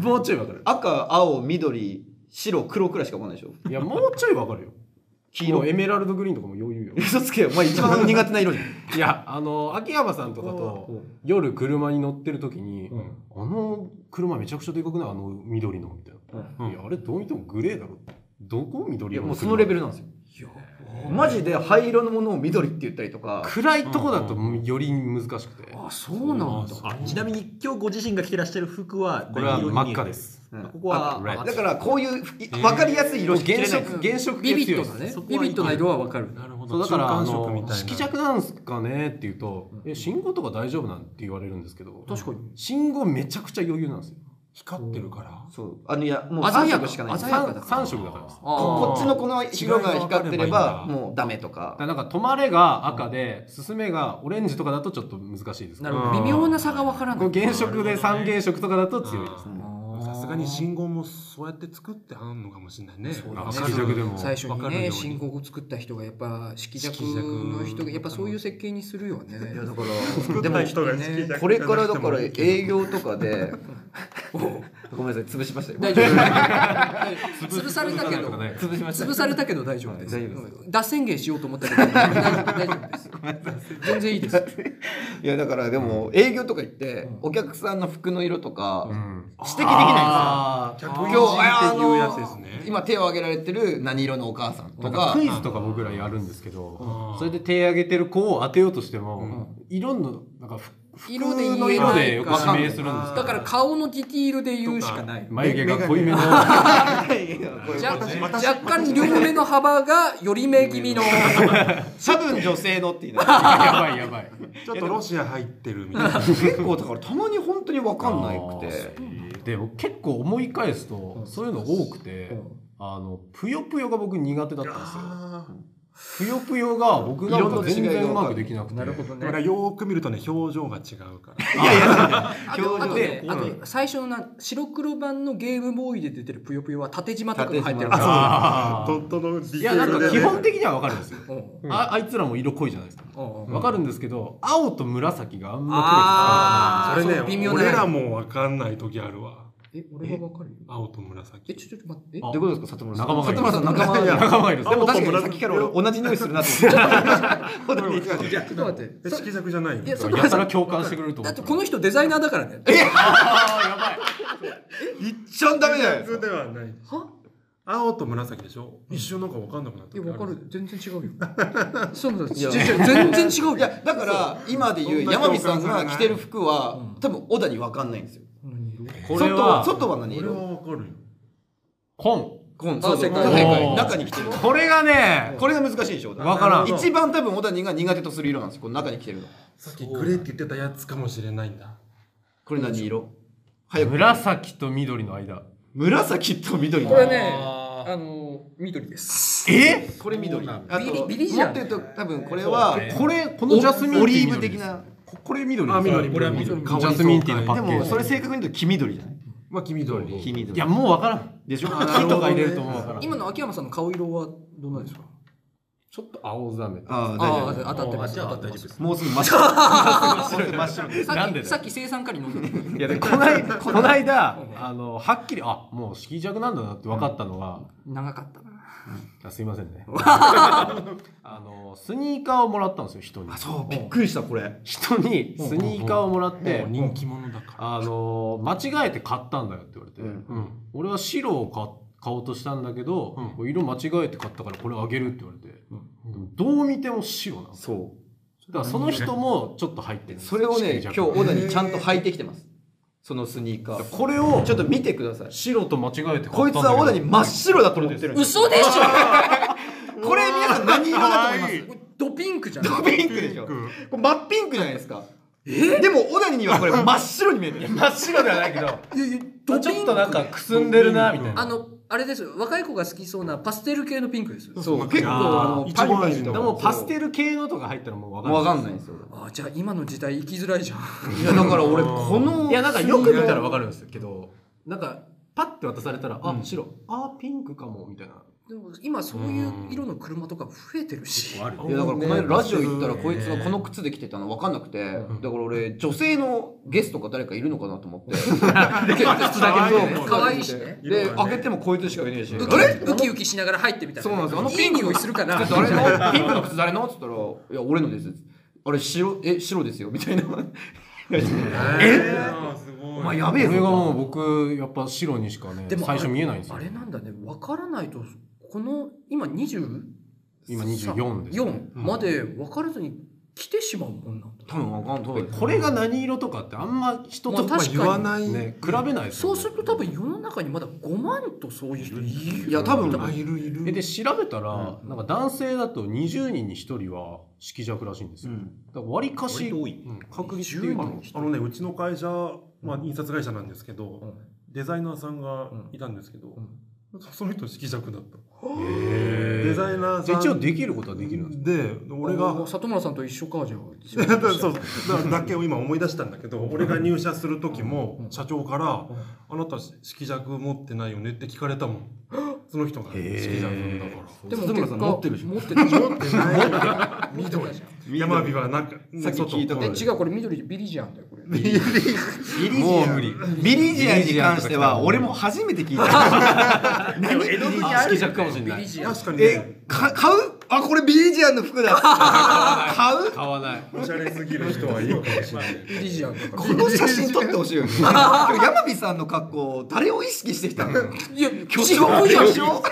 もうちょいわかる。赤青緑白黒くらいしか分かんないでしょ。いやもうちょいわかるよ黄色。エメラルドグリーンとかも余裕よ。嘘つけよ。お前一番苦手な色じゃん。いやあの秋山さんとかと夜車に乗ってる時に、あの車めちゃくちゃでかくない？あの緑のみたいな、いやあれどう見てもグレーだろ。どこい緑色やもうそのレベルなんですよ。マジで灰色のものを緑って言ったりとか。暗いとこだとより難しくて、あそうなんだ。あちなみに今日ご自身が着てらっしゃる服はこれは真っ赤です。うんここはあだからこういう分かりやすい色しか原色原色ビビッドなね。ビビッドな色はわかる。なるほど。そうだからあの色弱なんすかねって言うと、え信号とか大丈夫なんて言われるんですけど確かに。信号めちゃくちゃ余裕なんですよ。光ってるから。そう。あのいやもう3鮮やか色しかない。んです鮮やかだ3色だからこっちのこの色が光ってればもうダメとか。だからなんか止まれが赤で進めがオレンジとかだとちょっと難しいですなるほど。微妙な差がわからない。原色で三原色とかだと強いですねがに信号もそうやって作ってあんのかもしれないね。そうだね。あ色弱でも。最初にね信号を作った人がやっぱ色弱色弱の人がやっぱそういう設計にするよね。いやだから でも人がねこれからだから営業とかで ごめんなさい潰しましたよ大丈夫。潰されたけど。潰しました潰されたけど大丈夫です。大丈夫で脱宣言しようと思ったけど。大丈夫大丈夫です。全然いいです。いやだからでも営業とか行ってお客さんの服の色とかうん。指摘できないあー。客今日あっていうやつのですね。今手を挙げられてる何色のお母さんとか。かクイズとか僕らやるんですけどうん。それで手挙げてる子を当てようとしても色のなんかふ服色で言えないの色で指名するんですだから顔のディティールで言うしかない。眉毛が濃いめの。若 若干両目の幅が寄り目気味の。多分女性のっていうの。やばいやばい。ちょっとロシア入ってるみたいな。結構だからたまに本当に分かんないくて。で僕結構思い返すとそういうの多くてあのぷよぷよが僕苦手だったんですよぷよぷよが僕なんか全然うまくできなくて。なるほどだからねよーく見るとね表情が違うから。あとあと表情ねあと最初のな白黒版のゲームボーイで出てるぷよぷよは縦縞とかが入ってる縦縞あドットのディいやなんか基本的には分かるんですよ。うん。ああいつらも色濃いじゃないですか。うんうん分かるんですけど青と紫があんまあーそれそう微妙な。ね俺らも分かんない時あるわえ俺はわかるよ。青と紫。えちょちょっと待って。どういうことですか里村さん。仲間がいる。里村さん仲間いやが黒い仲間がいる。んですでも確かにさっきから俺同じ匂いするなと思って。ちょっと待ってえ色弱じゃないよ。いやそやたら共感してくれると思っただってこの人デザイナーだからね。い。っちゃんダメだよ普通ではないは？青と紫でしょ？一瞬なんか分かんなくなったいやわかる。全然違うよ。そうなんだいや。違う違う全然違うよ。いやだから今で言う山美さんが着てる服は多分小田に分かんないんですよこれは外外は何？これは色わかるよ。紺。コンそう。そう正解正解おー。中に来てる。これがねこれが難しいでしょ？わからん。一番多分小谷が苦手とする色なんですよ。この中に来てるの。さっきグレーって言ってたやつかもしれないんだ。これ何色？早く。紫と緑の間。紫と緑これねあの緑です。え？これ緑。あとビリビリじゃん。もっと言うと多分これはこれこのジャスミンオリーブ緑的なここれ緑あ緑これは緑。ジャスミンティーのパでッケージ。もそれ正確に言うと黄緑じゃない？まあ黄緑。黄緑。いやもうわからん。でしょ？木 とか入れるともうわからん。今の秋山さんの顔色はどんなですか？ちょっと青ざめ。ああ当たってます。当たってます。もうすぐ真っ白。でだよっきさっき生産カリ飲んでいやでこないこの間 あのはっきりあもう色弱なんだなって分かったのが、長かったなあすいませんね。あのスニーカーをもらったんですよ人に。そうびっくりしたこれ。人にスニーカーをもらって、人気者だから。あの間違えて買ったんだよって言われて、うん。うん。俺は白を買買おうとしたんだけど、うん。色間違えて買ったからこれあげるって言われて、でもどう見ても白なのだそう。からその人もちょっと入ってるんですそれをね今日小田にちゃんと履いてきてますそのスニーカー。これをちょっと見てください。白と間違えてこいつは小田に真っ白だと思ってる嘘でし これ皆さん何色だと思います？ょドピンクじゃん。ドピンクでしょ。これ真っピンクじゃないですか。でも小田にはこれ真っ白に見えてる。真っ白ではないけど。ちょっとなんかくすんでるなみたいな。あのあれですよ。若い子が好きそうなパステル系のピンクですそう。結構あの一パリパリでも。パステル系のとか入ったらもう分かんない。わかんない。んですよあじゃあ今の時代生きづらいじゃん。いやだから俺このいやなんかよく見たら分かるんですけどなんかパッて渡されたらあ白。あピンクかもみたいなでも今そういう色の車とか増えてるし。いやだからこの間ラジオ行ったらこいつがこの靴で来てたの分かんなくて。だから俺女性のゲストか誰かいるのかなと思って。靴だけ見て可愛いしね。で開けてもこいつしかいねえし。ウキウキウキしながら入ってみたら。そうなんですよ。あのいい匂いするかな。靴誰のピンクの靴誰の？っつったら「いや俺のです」あれ白え白ですよ。みたいな。え？すごい。お前やべえぞ。これがもう僕やっぱ白にしかねでも最初見えないんですよ。あれなんだね。分からないとこの今 20? 今24です4まで分からずに来てしまうもんなんだ。多分分かんない。これが何色とかってあんま人とかに。言わない。ね比べないですよね。そうすると多分世の中にまだ5万とそういう人いる。いや多分。あいるいる。えで調べたら、なんか男性だと20人に1人は色弱らしいんですよ、だから割かし多い。うん。確率っていう10か人あのねうちの会社まあ印刷会社なんですけどデザイナーさんがいたんですけどその人色弱だったデザイナーさん。あ一応できることはできるんですで俺があ里村さんと一緒かじゃあ。そうそうだだけを今思い出したんだけど俺が入社する時も社長から「あなた色弱持ってないよね」って聞かれたもん。その人が。色弱だから。でも里村さん持ってるでしょ持ってるでしょ？持ってない。緑 山火はなんかさっき聞いたえ違うこれ緑ビリジアンだよこれ。ビリジアン。ビリジアン。に関しては俺も初めて聞いた 何江戸にあ色弱かもしれない確かにね。えか買う？あこれビリジアンの服だ。買う？買わない。おしゃれすぎる人はいいかもしれない。ビリジアンだか。らこの写真撮ってほしいよね。今 日山火さんの格好誰を意識してきたのいや巨私服じゃん。巨匠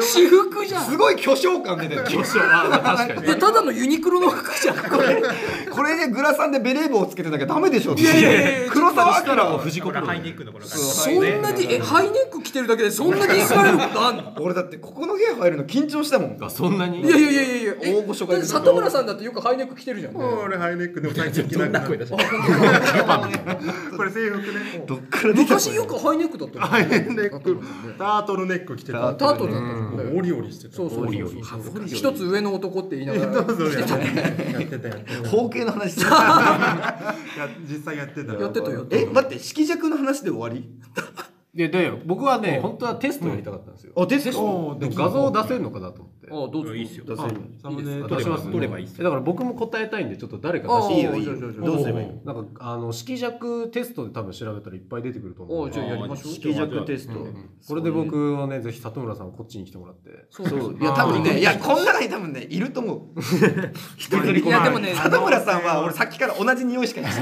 私服じゃん。すごい巨匠感出てる。巨匠。確かに。ただのユニクロの服じゃん。これこれでグラサンでベレー帽をつけてなきゃダメでしょいやいやいや黒沢明は藤子プロハイネックのこの。感じそんなにえハイネック着てるだけでそんなにスられることあんの俺だってここの部屋入るの緊張したもん。あそんなに？いやいやいやいや。いやえ大御所がいる里村さんだってよくハイネック着てるじゃん。ね俺ハイネックでも最近着なくなった これ制服ね。どっから出た昔よくハイネックだったよハイネックタートルネック着てた。タートルだったオリオリしてた。そうそうそうそう。一つ上の男って言いながら。やってたやってたやってた。包茎の話 実際やってたやってた。よえ待って色弱の話で終わり？でで僕はね本当はテストやりたかったんですよ、あテスト？でも画像出せるのかなと思って。あどうぞ。いいっすよ。出せる。サムネ。あ出します撮ればいいっすえだから僕も答えたいんでちょっと誰かあ出していいよいいよ。どうすればいい？のなんかあの色弱テストで多分調べたらいっぱい出てくると思うじゃあやりましょう。色弱テスト。これで僕はねぜひ里村さんこっちに来てもらって。そうそういや多分ねいやこの中に多分ねいると思う。一人い。やでもね 里村さんは俺さっきから同じ匂いしかない。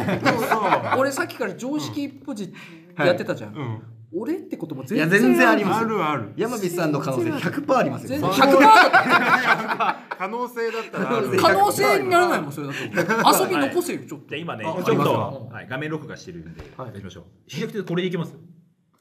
俺さっきから常識ポジやってたじゃん、うん俺ってこともいや全然全然ありますあるある。山火さんの可能性100%あります。よ。全然。100%だ可能性だったら。可能性にならないもんそれだと。遊び残せよちょっと。じゃあ今ねあちょっと。はい画面録画してるんでやりましょう。比較的これでいけます？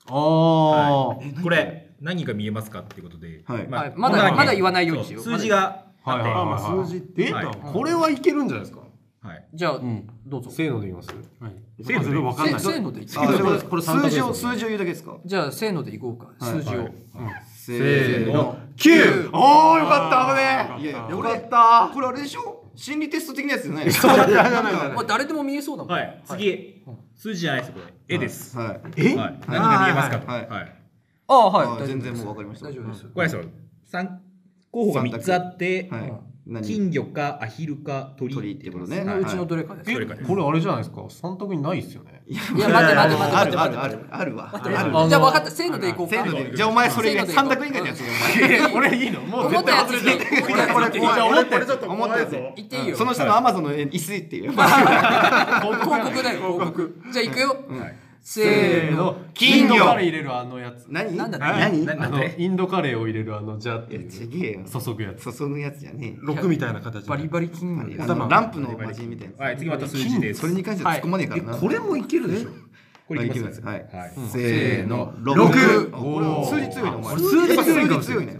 ああ、はい。これ何が見えますかっていうことではい。はい。まだまだ言わないようにしよう。数字があって。はいはいまあまあ数字ってはい。これはいけるんじゃないですか？はい。じゃあうん。どうぞ。せーので言います？せーのでわかんない。せせーのでいあでもこれ数字を数字を言うだけですか？じゃあせーのでいこうか。数字を。せーの。9おおよかった危ねえ。いやよかった。これあれでしょ？心理テスト的なやつじゃないですか。まあ誰でも見えそうだもん。はい。次。数字じゃないですこれ。絵です。はい。え？はい。何が見えますか？とはい。はい。ああはい。全然もうわかりました。大丈夫です。これですよ三候補が三つあってはい。何金魚かアヒルか鳥鳥ってことね。うちのどれかですどれかです。これあれじゃないですか？三択にないっすよね。いや待って待って待ってあ待っあるあるある。じゃあ分かった。せーのでいこう。かじゃあお前それ三択以外のやつ。よお前これいいの？もう思ったやつ。言って思ったやつ。言ってい。いこれ俺これちょっと思ったやつ。言っていいよ。その人のアマゾンの椅子っていう。広告だよ広告。じゃあいくよせーの金魚。インドカレー入れるあのやつ何なんだ何なあのインドカレーを入れるあのジャーっていやちげえよ。注ぐやつ。注ぐやつじゃね6みたいな形でバリバリ金魚。ランプのマジみたいなはい次また数字です。それに関しては突っ込まねえからな。これもいけるでしょ？これいきますすはい。はい。せーの。六。6これ数字強いねお前。数字強いか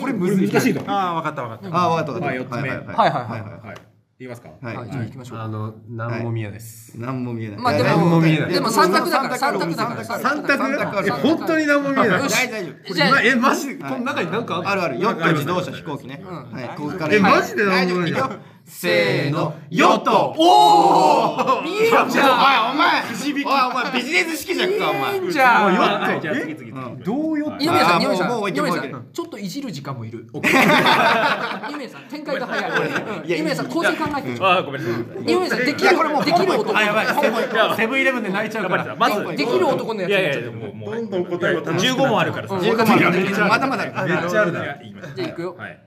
これ難しいのああ分かった分かった。ああ分かったはい分かった。四つ目。はい。はいはいはい言いますか？はい。はい。じゃあ行きましょうあの何も見えないです。何も見えないまあでも何も見えないでも三択だから三択だから。三択え本当に何も見えない大大丈夫。じゃあえマジ？でこの中に何かある？あるヨット自動車飛行機ね。はい。ここからえマジで何も見えない大丈夫いくよせーのヨット。おお見えんじゃん。おいお前おいお前ビジネス式じゃんかお前見えんじゃん。はいじゃあ次次次。どうよ二宮さん二宮さん。さんちょっといじる時間もいる。二宮さん展開が早い。さん構成考えてちょあーごめんなさい。さんできるできる男あやばいセブンイレブンで泣いちゃうから。まずできる男のやつもどんどん答えを楽しく15問あるからさ。うん15万まだまだめっちゃあるな。じゃあ行くよ。はい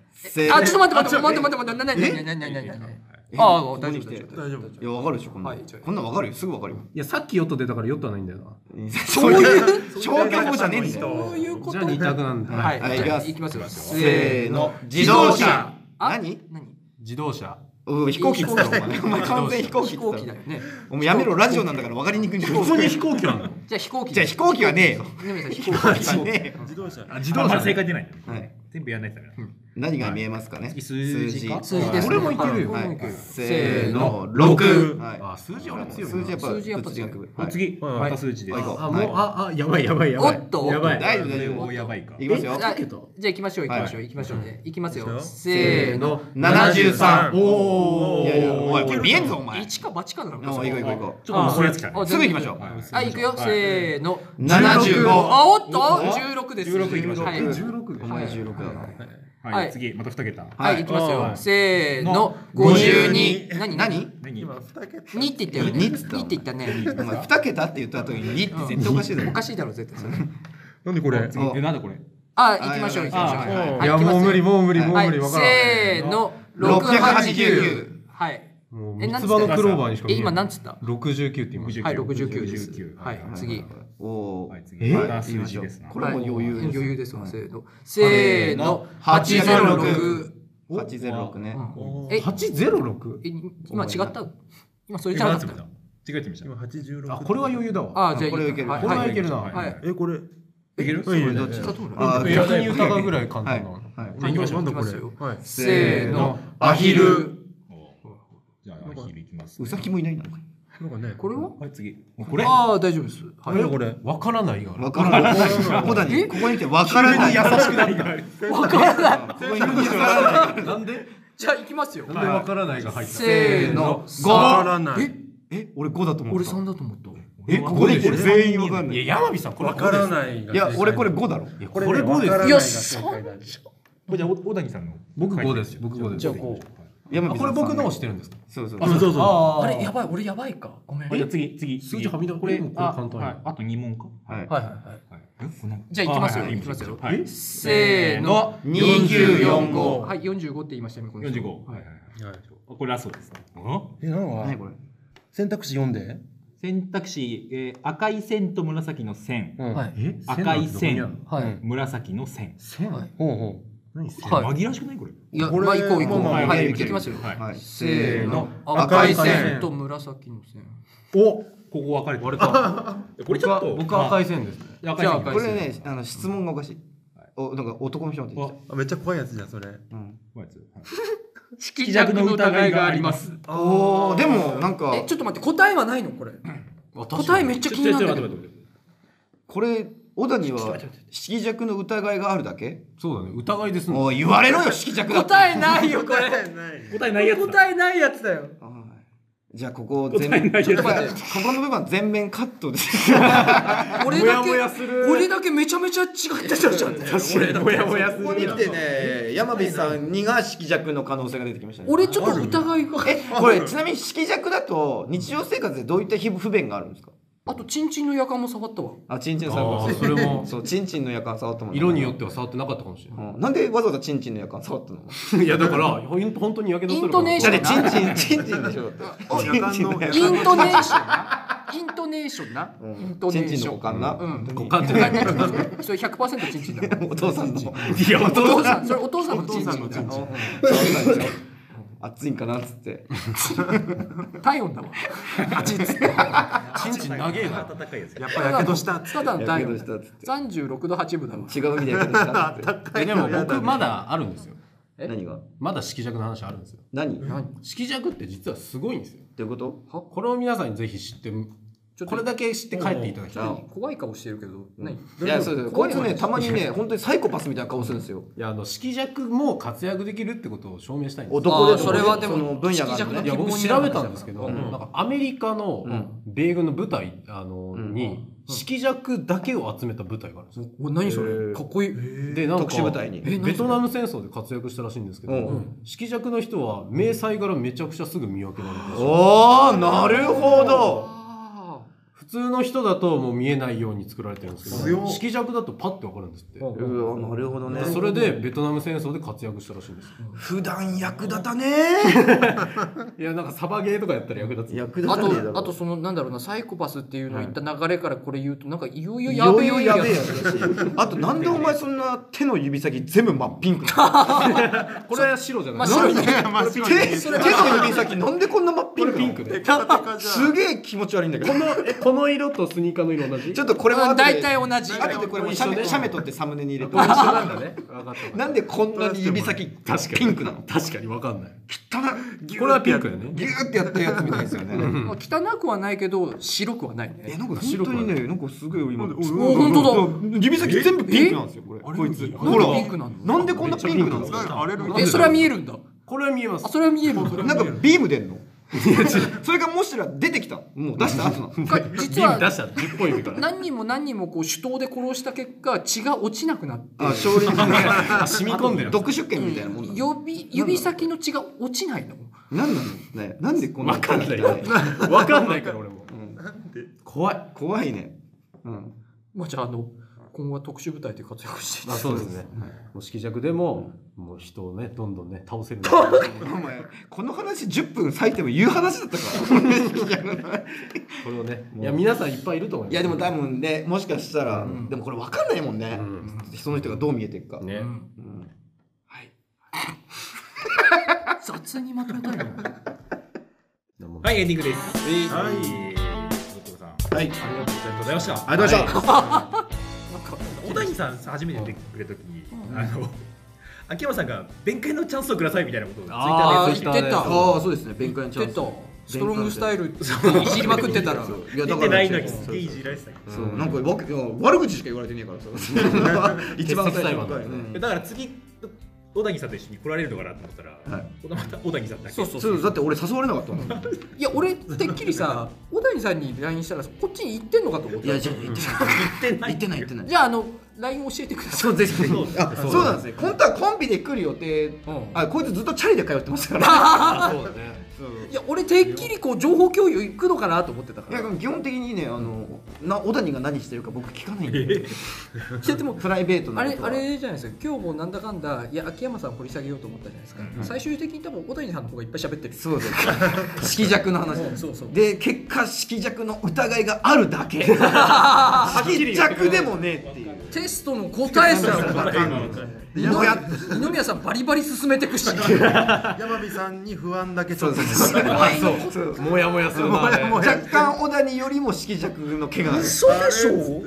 あちょっと待って待って待って待って待って待って何何何何ああ大丈夫大丈夫大丈夫いやわかるでしょこんなこんなんわかるよすぐわかるよいやさっきヨット出たからヨットはないんだよなそういう消去法じゃねえんだよそういうことじゃあ二択なんだはいじゃあ行きますよせーの自動車あ何何自動車おい飛行機っつっお前完全に飛行機飛行機だよねお前やめろラジオなんだから分かりにくいんじゃんここに飛行機あんのじゃあ飛行機じゃあ飛行機はねえよ飛行機はねえよ自動車自動車正解出ないはい全部やんないとダメだ何が見えますかね？次数字。か？数字ですこれもいけるよ。ははい。せーの。6はい。あ数字俺強い数字やっぱ数字やっぱ物理学部。はい。次。また数字です。あもうああやばいやばいやばい。おっと。やばい。大丈夫大丈夫。おやばいか。いきますよ。じゃあじゃあ行きましょう行きましょう行きましょうね。行きますよ。せーの。73おいやいやおいこれ見えんぞお前。一か八かなのおい行こう行こうちょっともうそれやつきたねあすぐ行きましょう。はい行くよせーの。う75あおっと。十六です。16行きましょう。はい。16お前16だなはい。次また2桁。はい。行きますよ。はい。せーの。52何？何？何？今2桁。二って言ったよね。二って言った。ね。お前2桁って言った後に2って絶対おかしいだろ。おかしいだろ絶対それ。何これ？次。えなんだこれ？あ行きましょう行きましょう。い。いやもう無理もう無理もう無理わからん。せーの。689はい。もうえ三つ葉のクローバーにしか見え今何つった？69って言いました。はい69です。69はい。次おおはい次。数字ですな。これも余裕です余裕ですわせーの。せーの806 806ね。え？806え今違った？今それじゃなかった？違えてみました今86あこれは余裕だわ。あじゃあこれいける。はこれはいいけるな。はい。えこれ。いける？いいどっち？あー逆に豊かぐらい簡はい単なのはいじゃあ行きましょうなんせーのアヒルじゃあアヒルいきますウサギもいないのなんかねこれは？はい次。これ？ああ大丈夫です。はい。何これわからないがわからない。小谷ここに来てわからない。優しくなるわからない。ここに来て。わからないなんで？じゃあ行きますよ。なんでわからないが入った？せーの。わからない。え？え？俺5だと思っ俺た3だと思った。え？ここでこれ全員わかんない。いいや山火さんこれわからないいや俺これ5だろ。これ5ですわからないが正解だ。これじゃあ小谷さんの。僕5です僕5です。じゃあこう山これ僕のをしてるんですか？そうそうあそうそうそう。ああれやばい俺やばいか？ごめん。じゃあ次次。数字はみ出これこ簡単やはい。あと2問か？はい。はい。はいじゃあ行きますよあはい。行きますよ。はい。せーの。2945はい45って言いましたよこの人。45はいはいはい。これラストですね。うんえ何は何これ？選択肢読んで。選択肢、えー赤い線と紫の線、はい。え赤い線。はい。紫の線。線はい。ほうほう何線はい。紛らわしくないこれ。いやこれまあ行こう行こう。まあまあはい行きますよ。はい。はい。せーの。赤赤いい線線と紫の線。おここ分かれ これちょっと。僕は赤い線ですね。まあ赤い線。じゃあ赤いこれねあの質問がおかしい。おなんか男の人めっちゃ怖いやつじゃんそれ。うん。こうやつ。はい。色弱の疑いがあります。おーでもなんか。えちょっと待って答えはないの？これ。答えめっちゃ気になる。これ小田には色弱の疑いがあるだけ？そうだね。疑いですもん。言われろよ色弱だって。答えないよこれ。答えない。やつだ。答えないやつだよ。はい。じゃあここ全面ここの部分は全面カットで 俺だけもやもやする。俺だけめちゃめちゃ違ってたじゃん。俺だけ。もやもやすここに来てね山火さんにが色弱の可能性が出てきましたね。俺ちょっと疑いが。えこれちなみに色弱だと日常生活でどういった不便があるんですか？あとチンチンの夜間も触ったわ。あチンチンあさんーそれも。そうチンチンの夜間触ったもん色によっては触ってなかったかもしれなうん。なんでわざわざチンチンの夜間触ったの？い いやだからほん本当にやけどするから。イントネーションチンチン チンチンでしょ？夜間のイントネーション。なイントネーションな。うん。イントネチンチンの股間な。うん。股間じゃない。それ100%チンチンだ。お父さんの。いやお父さん。それお父さんのチンチンだ。お父さんのチンチン暑いんかなっつって。体温だわ。あちつって。チンチン長えな暖かいやつやっぱやけどしたっつって。ただのやけど体温したっつって。36度8分だわ。違う意味でやけどしたっつって。えでも僕まだあるんですよ。え？何が？まだ色弱の話あるんですよ。何？色弱って実はすごいんですよ。ういうこと？これを皆さんにぜひ知ってこれだけ知って帰っていただきたい。あ怖い顔してるけど何？いやそうですこいつねたまにね 本当にサイコパスみたいな顔するんですよ。いやあの色弱も活躍できるってことを証明したいんですよ。男でそれはでもその分野があるのねいや僕調べたんですけど、うん。なんかアメリカの米軍の部隊あの、ん。に色弱だけを集めた部隊があるんですよ。お何それ？かっこいい。でなんか特殊部隊に。え何それ？ベトナム戦争で活躍したらしいんですけど、うん。色弱の人は迷彩柄めちゃくちゃすぐ見分けられるらしいおーなるほど。あ普通の人だともう見えないように作られてるんですけど色弱だとパッてわかるんですって。うわなるほどね。でそれでベトナム戦争で活躍したらしいんです。よ。普段役立たね いやなんかサバゲーとかやったら役立つ。役立あたねえだろ。とあとそのなんだろうなサイコパスっていうのを言った流れからこれ言うとなんかいよいよいやべえよいよやべえや あとなんでお前そんな手の指先全部真っピンクな これは白じゃない。まあ白いねの手手の指先なんでこんな真っピンクピンクで。すげえ気持ち悪いんだけど。このえ この色とスニーカーの色同じ？ちょっとこれも後で。大体同じ。後でこれも写メ写メ撮ってサムネに入れて。一緒なんだね。分かった。なんでこんなに指先確かに。ピンクなの？確かに分かんない。汚これはピンクだよね。ギューってやったやつみたいですよね。まあ汚くはないけど白くはないね。えなんか本当にねなんかすごい。今お本当だ。指先全部ピンクなんですよこれ。こいつ。ほら。でピンクなんでこんなピンクなんですか？あれるえそれは見えるんだ。これは見えます。あ。それは見える。んだなんかビーム出んの？それがもしら出てきた。のもう出した？後なの。か実は出した。10本指から。何人も何人もこう手刀で殺した結果血が落ちなくなってあ少林寺の染み込んでる。毒出血みたいなもんなの指指先の血が落ちないの？なんなの？ねなんでこんな分かんない。汚分かんないから俺も。うん。怖い。怖いね。うん。まあじゃああの今後は特殊部隊で活躍していあそうですね。もう色弱でももう人をねどんどんね倒せる。お前この話10分割いても言う話だったから。これをねいや皆さんいっぱいいると思います。いやでも多分ねもしかしたら、でもこれ分かんないもんね、その人がどう見えてるか、ね。はい。雑にまとめたいのはいエンディングです。はい。えードクターさんはい。ありがとうございました。ありがとうございました、さん初めて出てくれた時に、あの秋山さんが弁解のチャンスをくださいみたいなことをツイッタあーーで言ってた。ああそうですね弁解のチャンス。言ってたス。トロングス。タイルいじりまくってたらいや言ってないのにすげえいじられてたそうなんかわけいや悪口しか言われてねえからさ一番最初だから次小谷さんと一緒に来られるのかなと思ったら、はい。また小谷さんだけ。そうそうそう。だって俺誘われなかったもん。い いや俺てっきりさ 小谷さんに LINE したらこっちに行ってんのかと思った。やじゃあ言ってない。言ってない。言ってない。じゃああの LINE 教えてください。そうぜひぜひ。あそうなんですね。本当はコンビで来る予定。あこいつずっとチャリで通ってますから。そうだねいや俺てっきりこう情報共有行くのかなと思ってたから。いや基本的にねあのな小谷が何してるか僕聞かないんで。いやでもプライベートなあれことは。あれじゃないですか。今日もなんだかんだいや秋山さん掘り下げようと思ったじゃないですか、最終的に多分小谷さんの方がいっぱい喋ってる。そうです。色弱の話うんそうそう。で結果色弱の疑いがあるだけ。色弱でもねえっていう。テストの答えすら分かんない二宮二宮さんバリバリ進めてくし 山火さんに不安だけちょっとそう。もやもやするな あれ。若干小谷よりも色弱の毛が。嘘でしょ？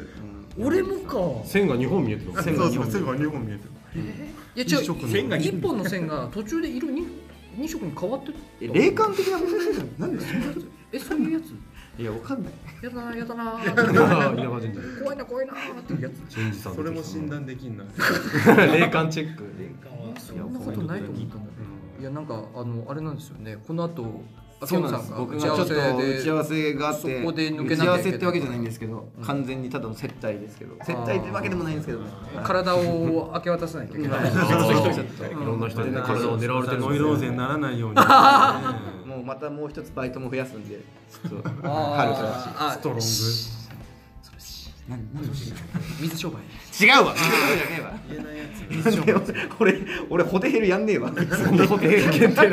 俺もか。線が2本見えてる線がそうそうすぐ2本見えてる。いや違う一色の。線が一本の線が途中で色に二色に変わってえ霊感的な問題じゃんなんでえそういうやつ？いやわかんない。やだなやだな。稲葉神社怖いな怖いな。っていうやつ新次さ。んそれも診断できんな。霊感チェック。そんなことないと思ったんだいやなんかあのあれなんですよね。この後秋そうなんです。僕がちょっと打ち合わせがあって。そこで抜けなきゃいけない打ち合わせってわけじゃないん。ですけど完全にただの接待ですけど。接待ってわけでもないんですけど体を明け渡さないといけない。いろんな人にね体を狙われてるノイローゼにならないように またもう一つバイトも増やすんでちょっと 春からあストロング？何何水商売違うわ。言えないやつ。俺俺ホテヘルやんねえわ。そんなこと限定な近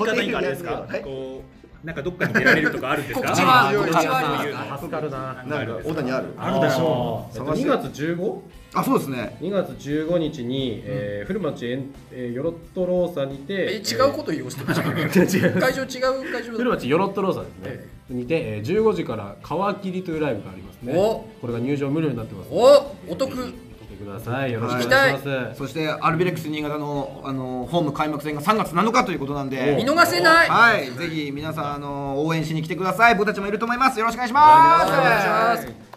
々何かあれですか？はい。こうなんかどっかに出られるとかあるんですか？告知ははか？るななんか小谷ある？あるでしょえっと2月 15? あそうですね。2月15日に、えー古町えん、えー、ヨロットローサにてえ違うこと言おうしてま 会場違う会場古町ヨロットローサですね、え。にて、えー、15時から皮切りというライブがありますね。お。これが入場無料になってます。お。お得ください。よろしくお願いします、そしてアルビレックス新潟のあのホーム開幕戦が3月7日ということなんで。見逃せない。はい。ぜひ皆さんあの応援しに来てください。僕たちもいると思います。よろしくお願いします。お願いします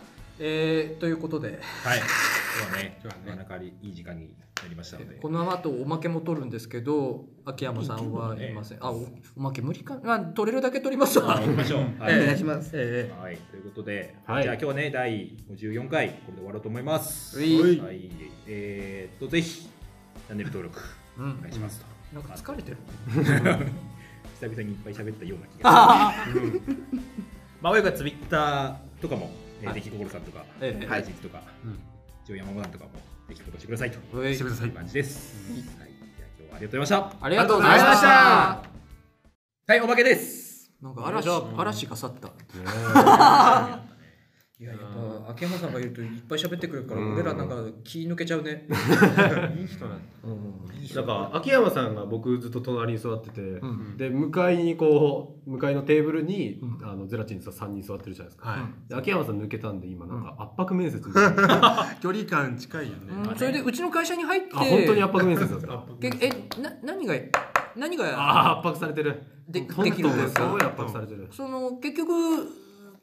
えー、ということで。はい。今日はねなかなかいい時間になりましたので。この後おまけも取るんですけど秋山さんはいません。あおおまけ無理か？な取れるだけ取りますわあ行きましょう。はい。ええお願いします。えはい、ということで、はい。じゃあ今日はね、第54回、これで終わろうと思います。うい。はい、えー、っと、ぜひ、チャンネル登録、うん。お願いしますと。ー、なんか疲れてる 久々にいっぱい喋ったような気がする。まあ、よくツイッターとかも、えー、出来心さんとか、ええはい、とか、一応山本さんとかも、ぜひフォローしてくださいと。してください。感じです。はい、じゃあ今日はありがとうございました。ありがとうございましたはい、おまけです。なんか嵐嵐が去った いややっぱ秋山さんがいるといっぱい喋ってくるから俺らなんか気抜けちゃうね。いい人なんだ。なんか秋山さんが僕ずっと隣に座ってて、ん。で向かいにこう向かいのテーブルに、あのゼラチンさん3人座ってるじゃないですか、秋山さん抜けたんで今なんか圧迫面接 距離感近いよね。うん。それでうちの会社に入ってあ本当に圧迫面接だったけえな何が何が圧迫されてる。でできるんですか？すごい圧迫されてる。その結局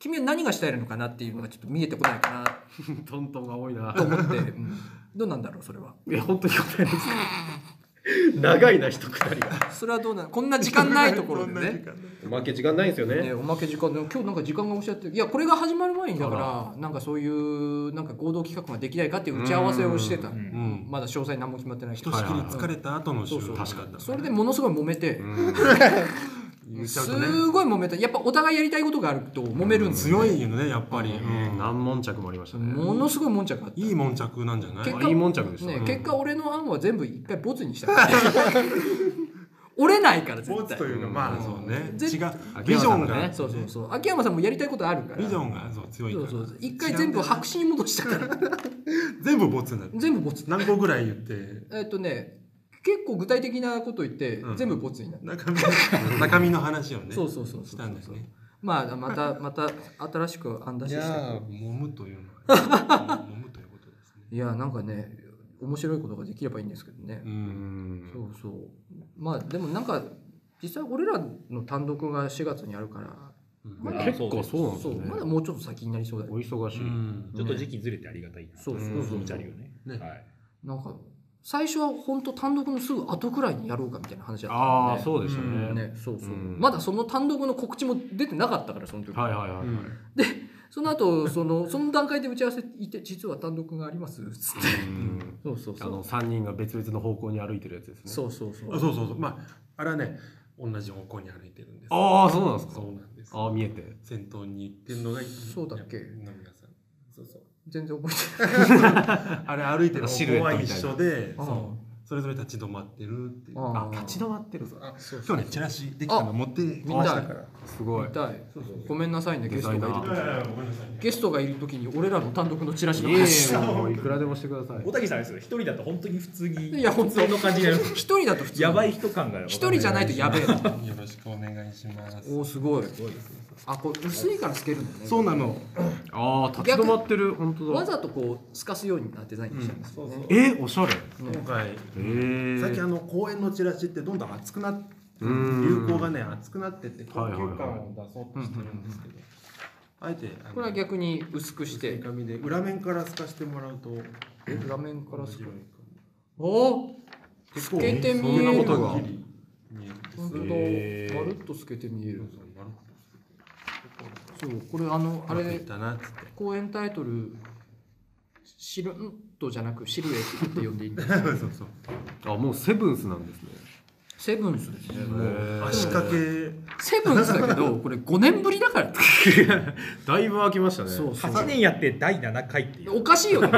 君は何がしたいのかなっていうのがちょっと見えてこないかな。トントンが多いな。と思って、うん。どうなんだろうそれは。いや本当に答えです。長いな一くだりがそれはどうなの？こんな時間ないところでね。おまけ時間ないんですよね。ね、おまけ時間で今日なんか時間がおっしゃっていやこれが始まる前にだからなんかそういうなんか合同企画ができないかっていう打ち合わせをしてた、うん。まだ詳細何も決まってないひとしきり疲れた後の週そうそう。確かだそれでものすごい揉めて、言っちゃうとね。すごい揉めた。やっぱお互いやりたいことがあると揉めるんですよ、強いよねやっぱり。うん。何問着もありましたね。ものすごいもんちゃくあった。いい悶着なんじゃない？結あいいもん着でしたねね結果俺の案は全部一回ボツにした 折れないから絶対。ツというかまあそうね。絶違うビジョンが。そうそうそう。秋山さんもやりたいことあるから。ビジョンがそう強いから。そうそうそう。一回全部白紙に戻したから。全部ボツになる。全部ボツ何個ぐらい言って？えっとね結構具体的なこと言って、うん。全部ボツになる、中身 中身の話をね。そうそうそうそう。したんですね。まあまたまた新しく案出しじして。ゃあ揉むというのは 揉むということですね。いやなんかね面白いことができればいいんですけどね、うん。そうそう。まあでもなんか実際俺らの単独が4月にあるから。まだ結構そうなんですそうよねまだもうちょっと先になりそうだよ。お忙しい、うん。ちょっと時期ずれてありがたいな。そうそうそうよね。ね。はい。なんか最初は本当単独のすぐ後くらいにやろうかみたいな話だったああうそうでしたね、ねそうそう、うん。まだその単独の告知も出てなかったからその時、は。いはいはい、うんでその後そのその段階で打ち合わせいて実は単独がありますっつって。そうそうそう。あの3人が別々の方向に歩いてるやつですね。そうそうそう。あそうそうそう。まああれはね同じ方向に歩いてるんです。ああそうなんですか。そうなんです。ああ見えて。先頭に行ってるのがそうだっけ？野宮さん。そうそう全然覚えてない。あれ歩いてる。シルエ方向はットみたいな。一緒であそう。それぞれ立ち止まってるっていう。ああ。立ち止まってるあそう今日ねチラシできたの持ってきましたからすごい。見たい。ごめんなさいねゲストがいるデザイナいやいやごめんなさい。ゲストがいる時に俺らの単独のチラシの話えいくらでもしてください。小竹さんですよ。一人だと本当に普通に。いや本当普通の感じに。なる一人だと普通やばい人感が一人じゃないとやべえな。よろしくお願いします。おおすごいあこれ薄いから透けるんだね。そうなの。ああ立ち止まってる。本当だ。わざとこう透かすようになデザインにしてますよね、えおしゃれ。今回最近あの公演のチラシってどんどん熱くなってうん流行がね熱くなってって高級感を出そうとしてるんですけど。あえてこれは逆に薄くして。紙で裏面から透かしてもらうとえ裏面から透かおお結透けて見えるそんなことが。まるっと透けて見える。そうなるそうこれあのあれ公演タイトルシルントじゃなくシルエットって呼んでいいんだ。そうそうあもうセブンスなんですね。セブンスですね。もう足掛け。セブンスだけど これ5年ぶりだから。だいぶ空きましたね。そうそう。8年やって第7回っていう。おかしいよね。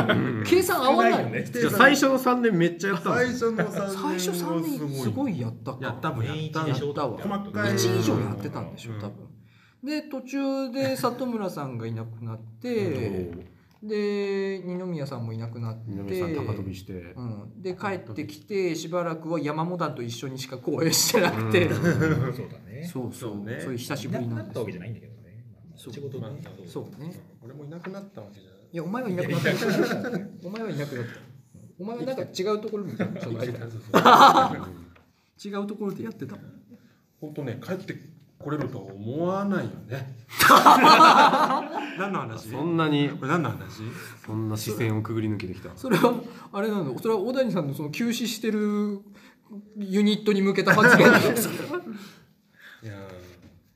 計算合わないよね。じゃあ最初の3年めっちゃやったん最初の3年最初3年すごいやったか。やったもんやったやったわ。細かい。1以上やってたんでしょうん多分で途中で 里村さんがいなくなってで二宮さんもいなくなって二宮さん高飛びして。うん、で帰ってきてしばらくは山モダンと一緒にしか公演してなくて、そうだね。そうそう。そうね。そういう久しぶりいなくなですなんったわけじゃないんだけどね。そう。仕事まあね。そうね。俺もいなくなったわけじゃない。いやお前はいなくなった。お前はいなくなった。お前はなんか違うところに 違うところでやってたもん本当ね帰ってこれるとは思わないよね。何の話？そんなに。これ何の話？そんな視線をくぐり抜けてきた。それはあれなのそれは小谷さんのその休止してるユニットに向けた発言。なんですかいや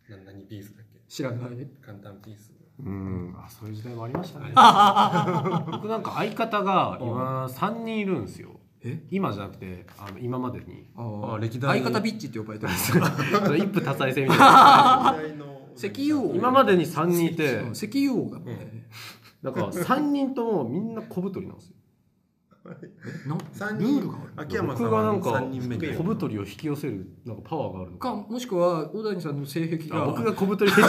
ーな何ピースだっけ？知らない。簡単ピース。うん。あそういう時代もありましたね。僕なんか相方が今3人いるんですよえ？今じゃなくてあの今までに。ああ歴代。相方ビッチって呼ばれてる。んです一夫多妻制みたいな。歴代の。石油王今までに3人いて。うん石油王がね、なんか3人ともみんな小太りなんですよ。な三ルール人がある秋山さん僕がなんか小太りを引き寄せるなんかパワーがあるのか。かもしくは小谷さんの性癖が。あ僕が小太り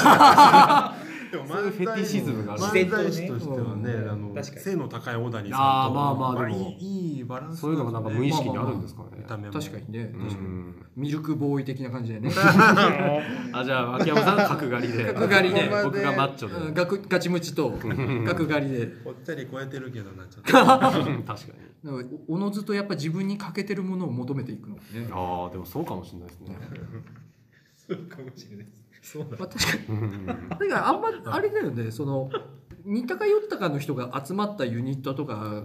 でもそういうフェティシズムがある漫才師としてはねうん。あの確かに。背の高い小谷さんとあーまあまあでも。いいいいバランスそういうのがなんか無意識にあるんですかね。見た目も。確かにね。う確かにん。ミルクボーイ的な感じでね。あじゃあ秋山さん角刈りで。角刈りで。僕がマッチョで。うん。ガクガチムチと角刈りで。ぽっちゃり超えてるけどなちょっと確かに。おのずとやっぱ自分に欠けてるものを求めていくのね。ああでもそうかもしれないですね。そうかもしれないですそうだ。まあ、確かに。だからあんまあれだよね。その似たか寄ったかの人が集まったユニットとか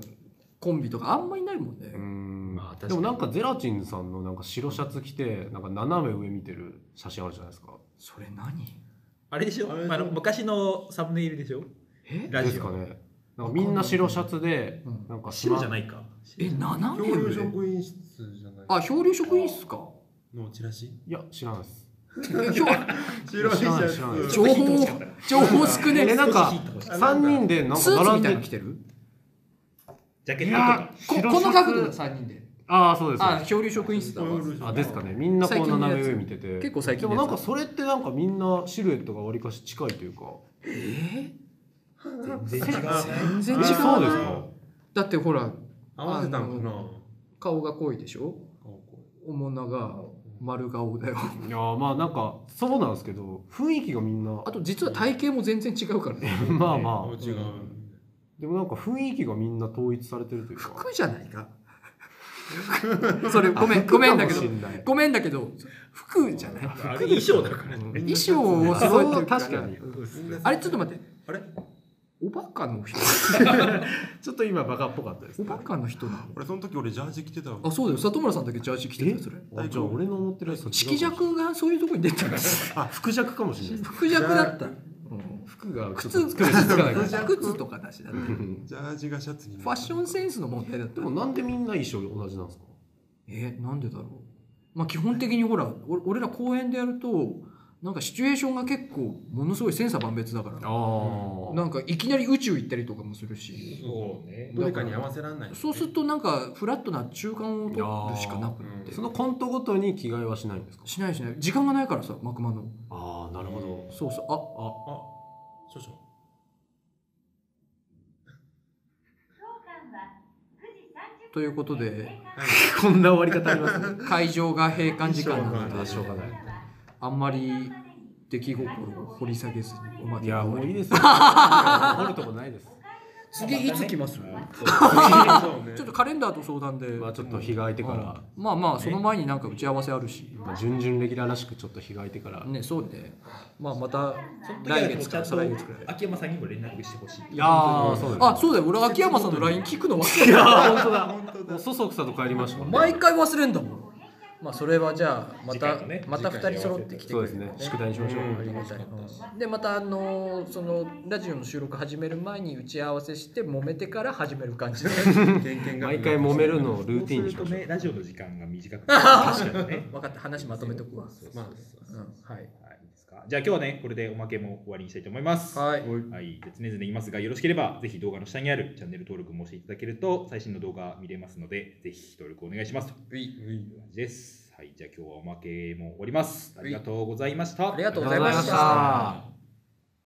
コンビとかあんまいないもんね、うん。まあでもなんかゼラチンさんのなんか白シャツ着てなんか斜め上見てる写真あるじゃないですか。それ何？あれでしょ？あれでしょ。あの昔のサムネイルでしょ？え？ラジオ。ですかね。なんかみんな白シャツでうん。なんか白じゃないいか。え斜め漂流上職員室じゃない。あ漂流職員室か。のチラシ？いや知らないです情報情報少ねえ。なんか少しヒント欲しい3人でなんか並んでてる？ジャケッいトとか。この角度だ3人で。ああそうです。あ漂流職員室だ。わあですかね。みんなこう斜め上見てて。結構最近でもなんかそれってなんかみんなシルエットがわりかし近いというか。え全然違う。ね全然違う。えそうですか？だってほら合わせたんかな？顔が濃いでしょ？面長丸顔だよ。いやーまあなんかそうなんですけど雰囲気がみんな。あと実は体型も全然違うからね。まあまあ。違う。でもなんか雰囲気がみんな統一されてるというか。服じゃないか。それごめんごめんだけど。ごめんだけど服じゃない。あれ衣装だからね。衣装をすごいそう確かに。あれちょっと待って。あれ？おバカの人。ちょっと今バカっぽかったです。おバカの人なの？俺その時俺ジャージ着てたわ。あそうだよ。里村さんだけジャージ着てたよそれ。あじゃあ俺の思ってるやつ色弱がそういうところに出てたから。あ腹弱かもしれない。服弱だった、うん。服が靴。と作るしつかないから。靴とかだしだって。ジャージがシャツにファッションセンスの問題だった。でもなんでみんな衣装同じなんですか？えなんでだろう。まあ基本的にほらお俺ら公演でやるとなんかシチュエーションが結構ものすごい千差万別だから。あなんかいきなり宇宙行ったりとかもするし。そうね。どれかに合わせられないそうするとなんかフラットな中間を取るしかなくって。そのコントごとに着替えはしないんですか？しないしない。時間がないからさマクマの。ああなるほど。そうそう。あ少々。ということで。こんな終わり方あります 会場が閉館時間なので。しょうがないあんまり出来心を掘り下げずにおまけい。やもういいでですよ。掘るとこないです。次いつ来ます？ちょっとカレンダーと相談で。まあちょっと日が空いてから、まあまあその前になんか打ち合わせあるし。まあ、準々レギュラーらしくちょっと日が空いてから、ねそうね。まあまた来月からら再来月くらい。秋山さんにも連絡してほしい。いやーそうですあそうだよ。俺秋山さんの LINE 聞くの忘いれた。やー本当だ。もうそそくさと帰りましたね。毎回忘れんだもんまあそれはじゃあまた、ねまた2人揃ってきてくれるそうですね。宿題にしましょう、ありがたい。でまたあのそのラジオの収録始める前に打ち合わせして揉めてから始める感じで 毎回揉めるのをルーティンにしましょう。そうするとねラジオの時間が短く確かにね。分かった。話まとめとくわ、まあうん、はいかじゃあ今日はねこれでおまけも終わりにしたいと思いますはいはい、で常々言いますが、よろしければ、ぜひ動画の下にあるチャンネル登録もしていただけると、最新の動画見れますので、ぜひ登録お願いします。という感じです。はい、じゃあ今日はおまけも終わります。ありがとうございました。ありがとうございました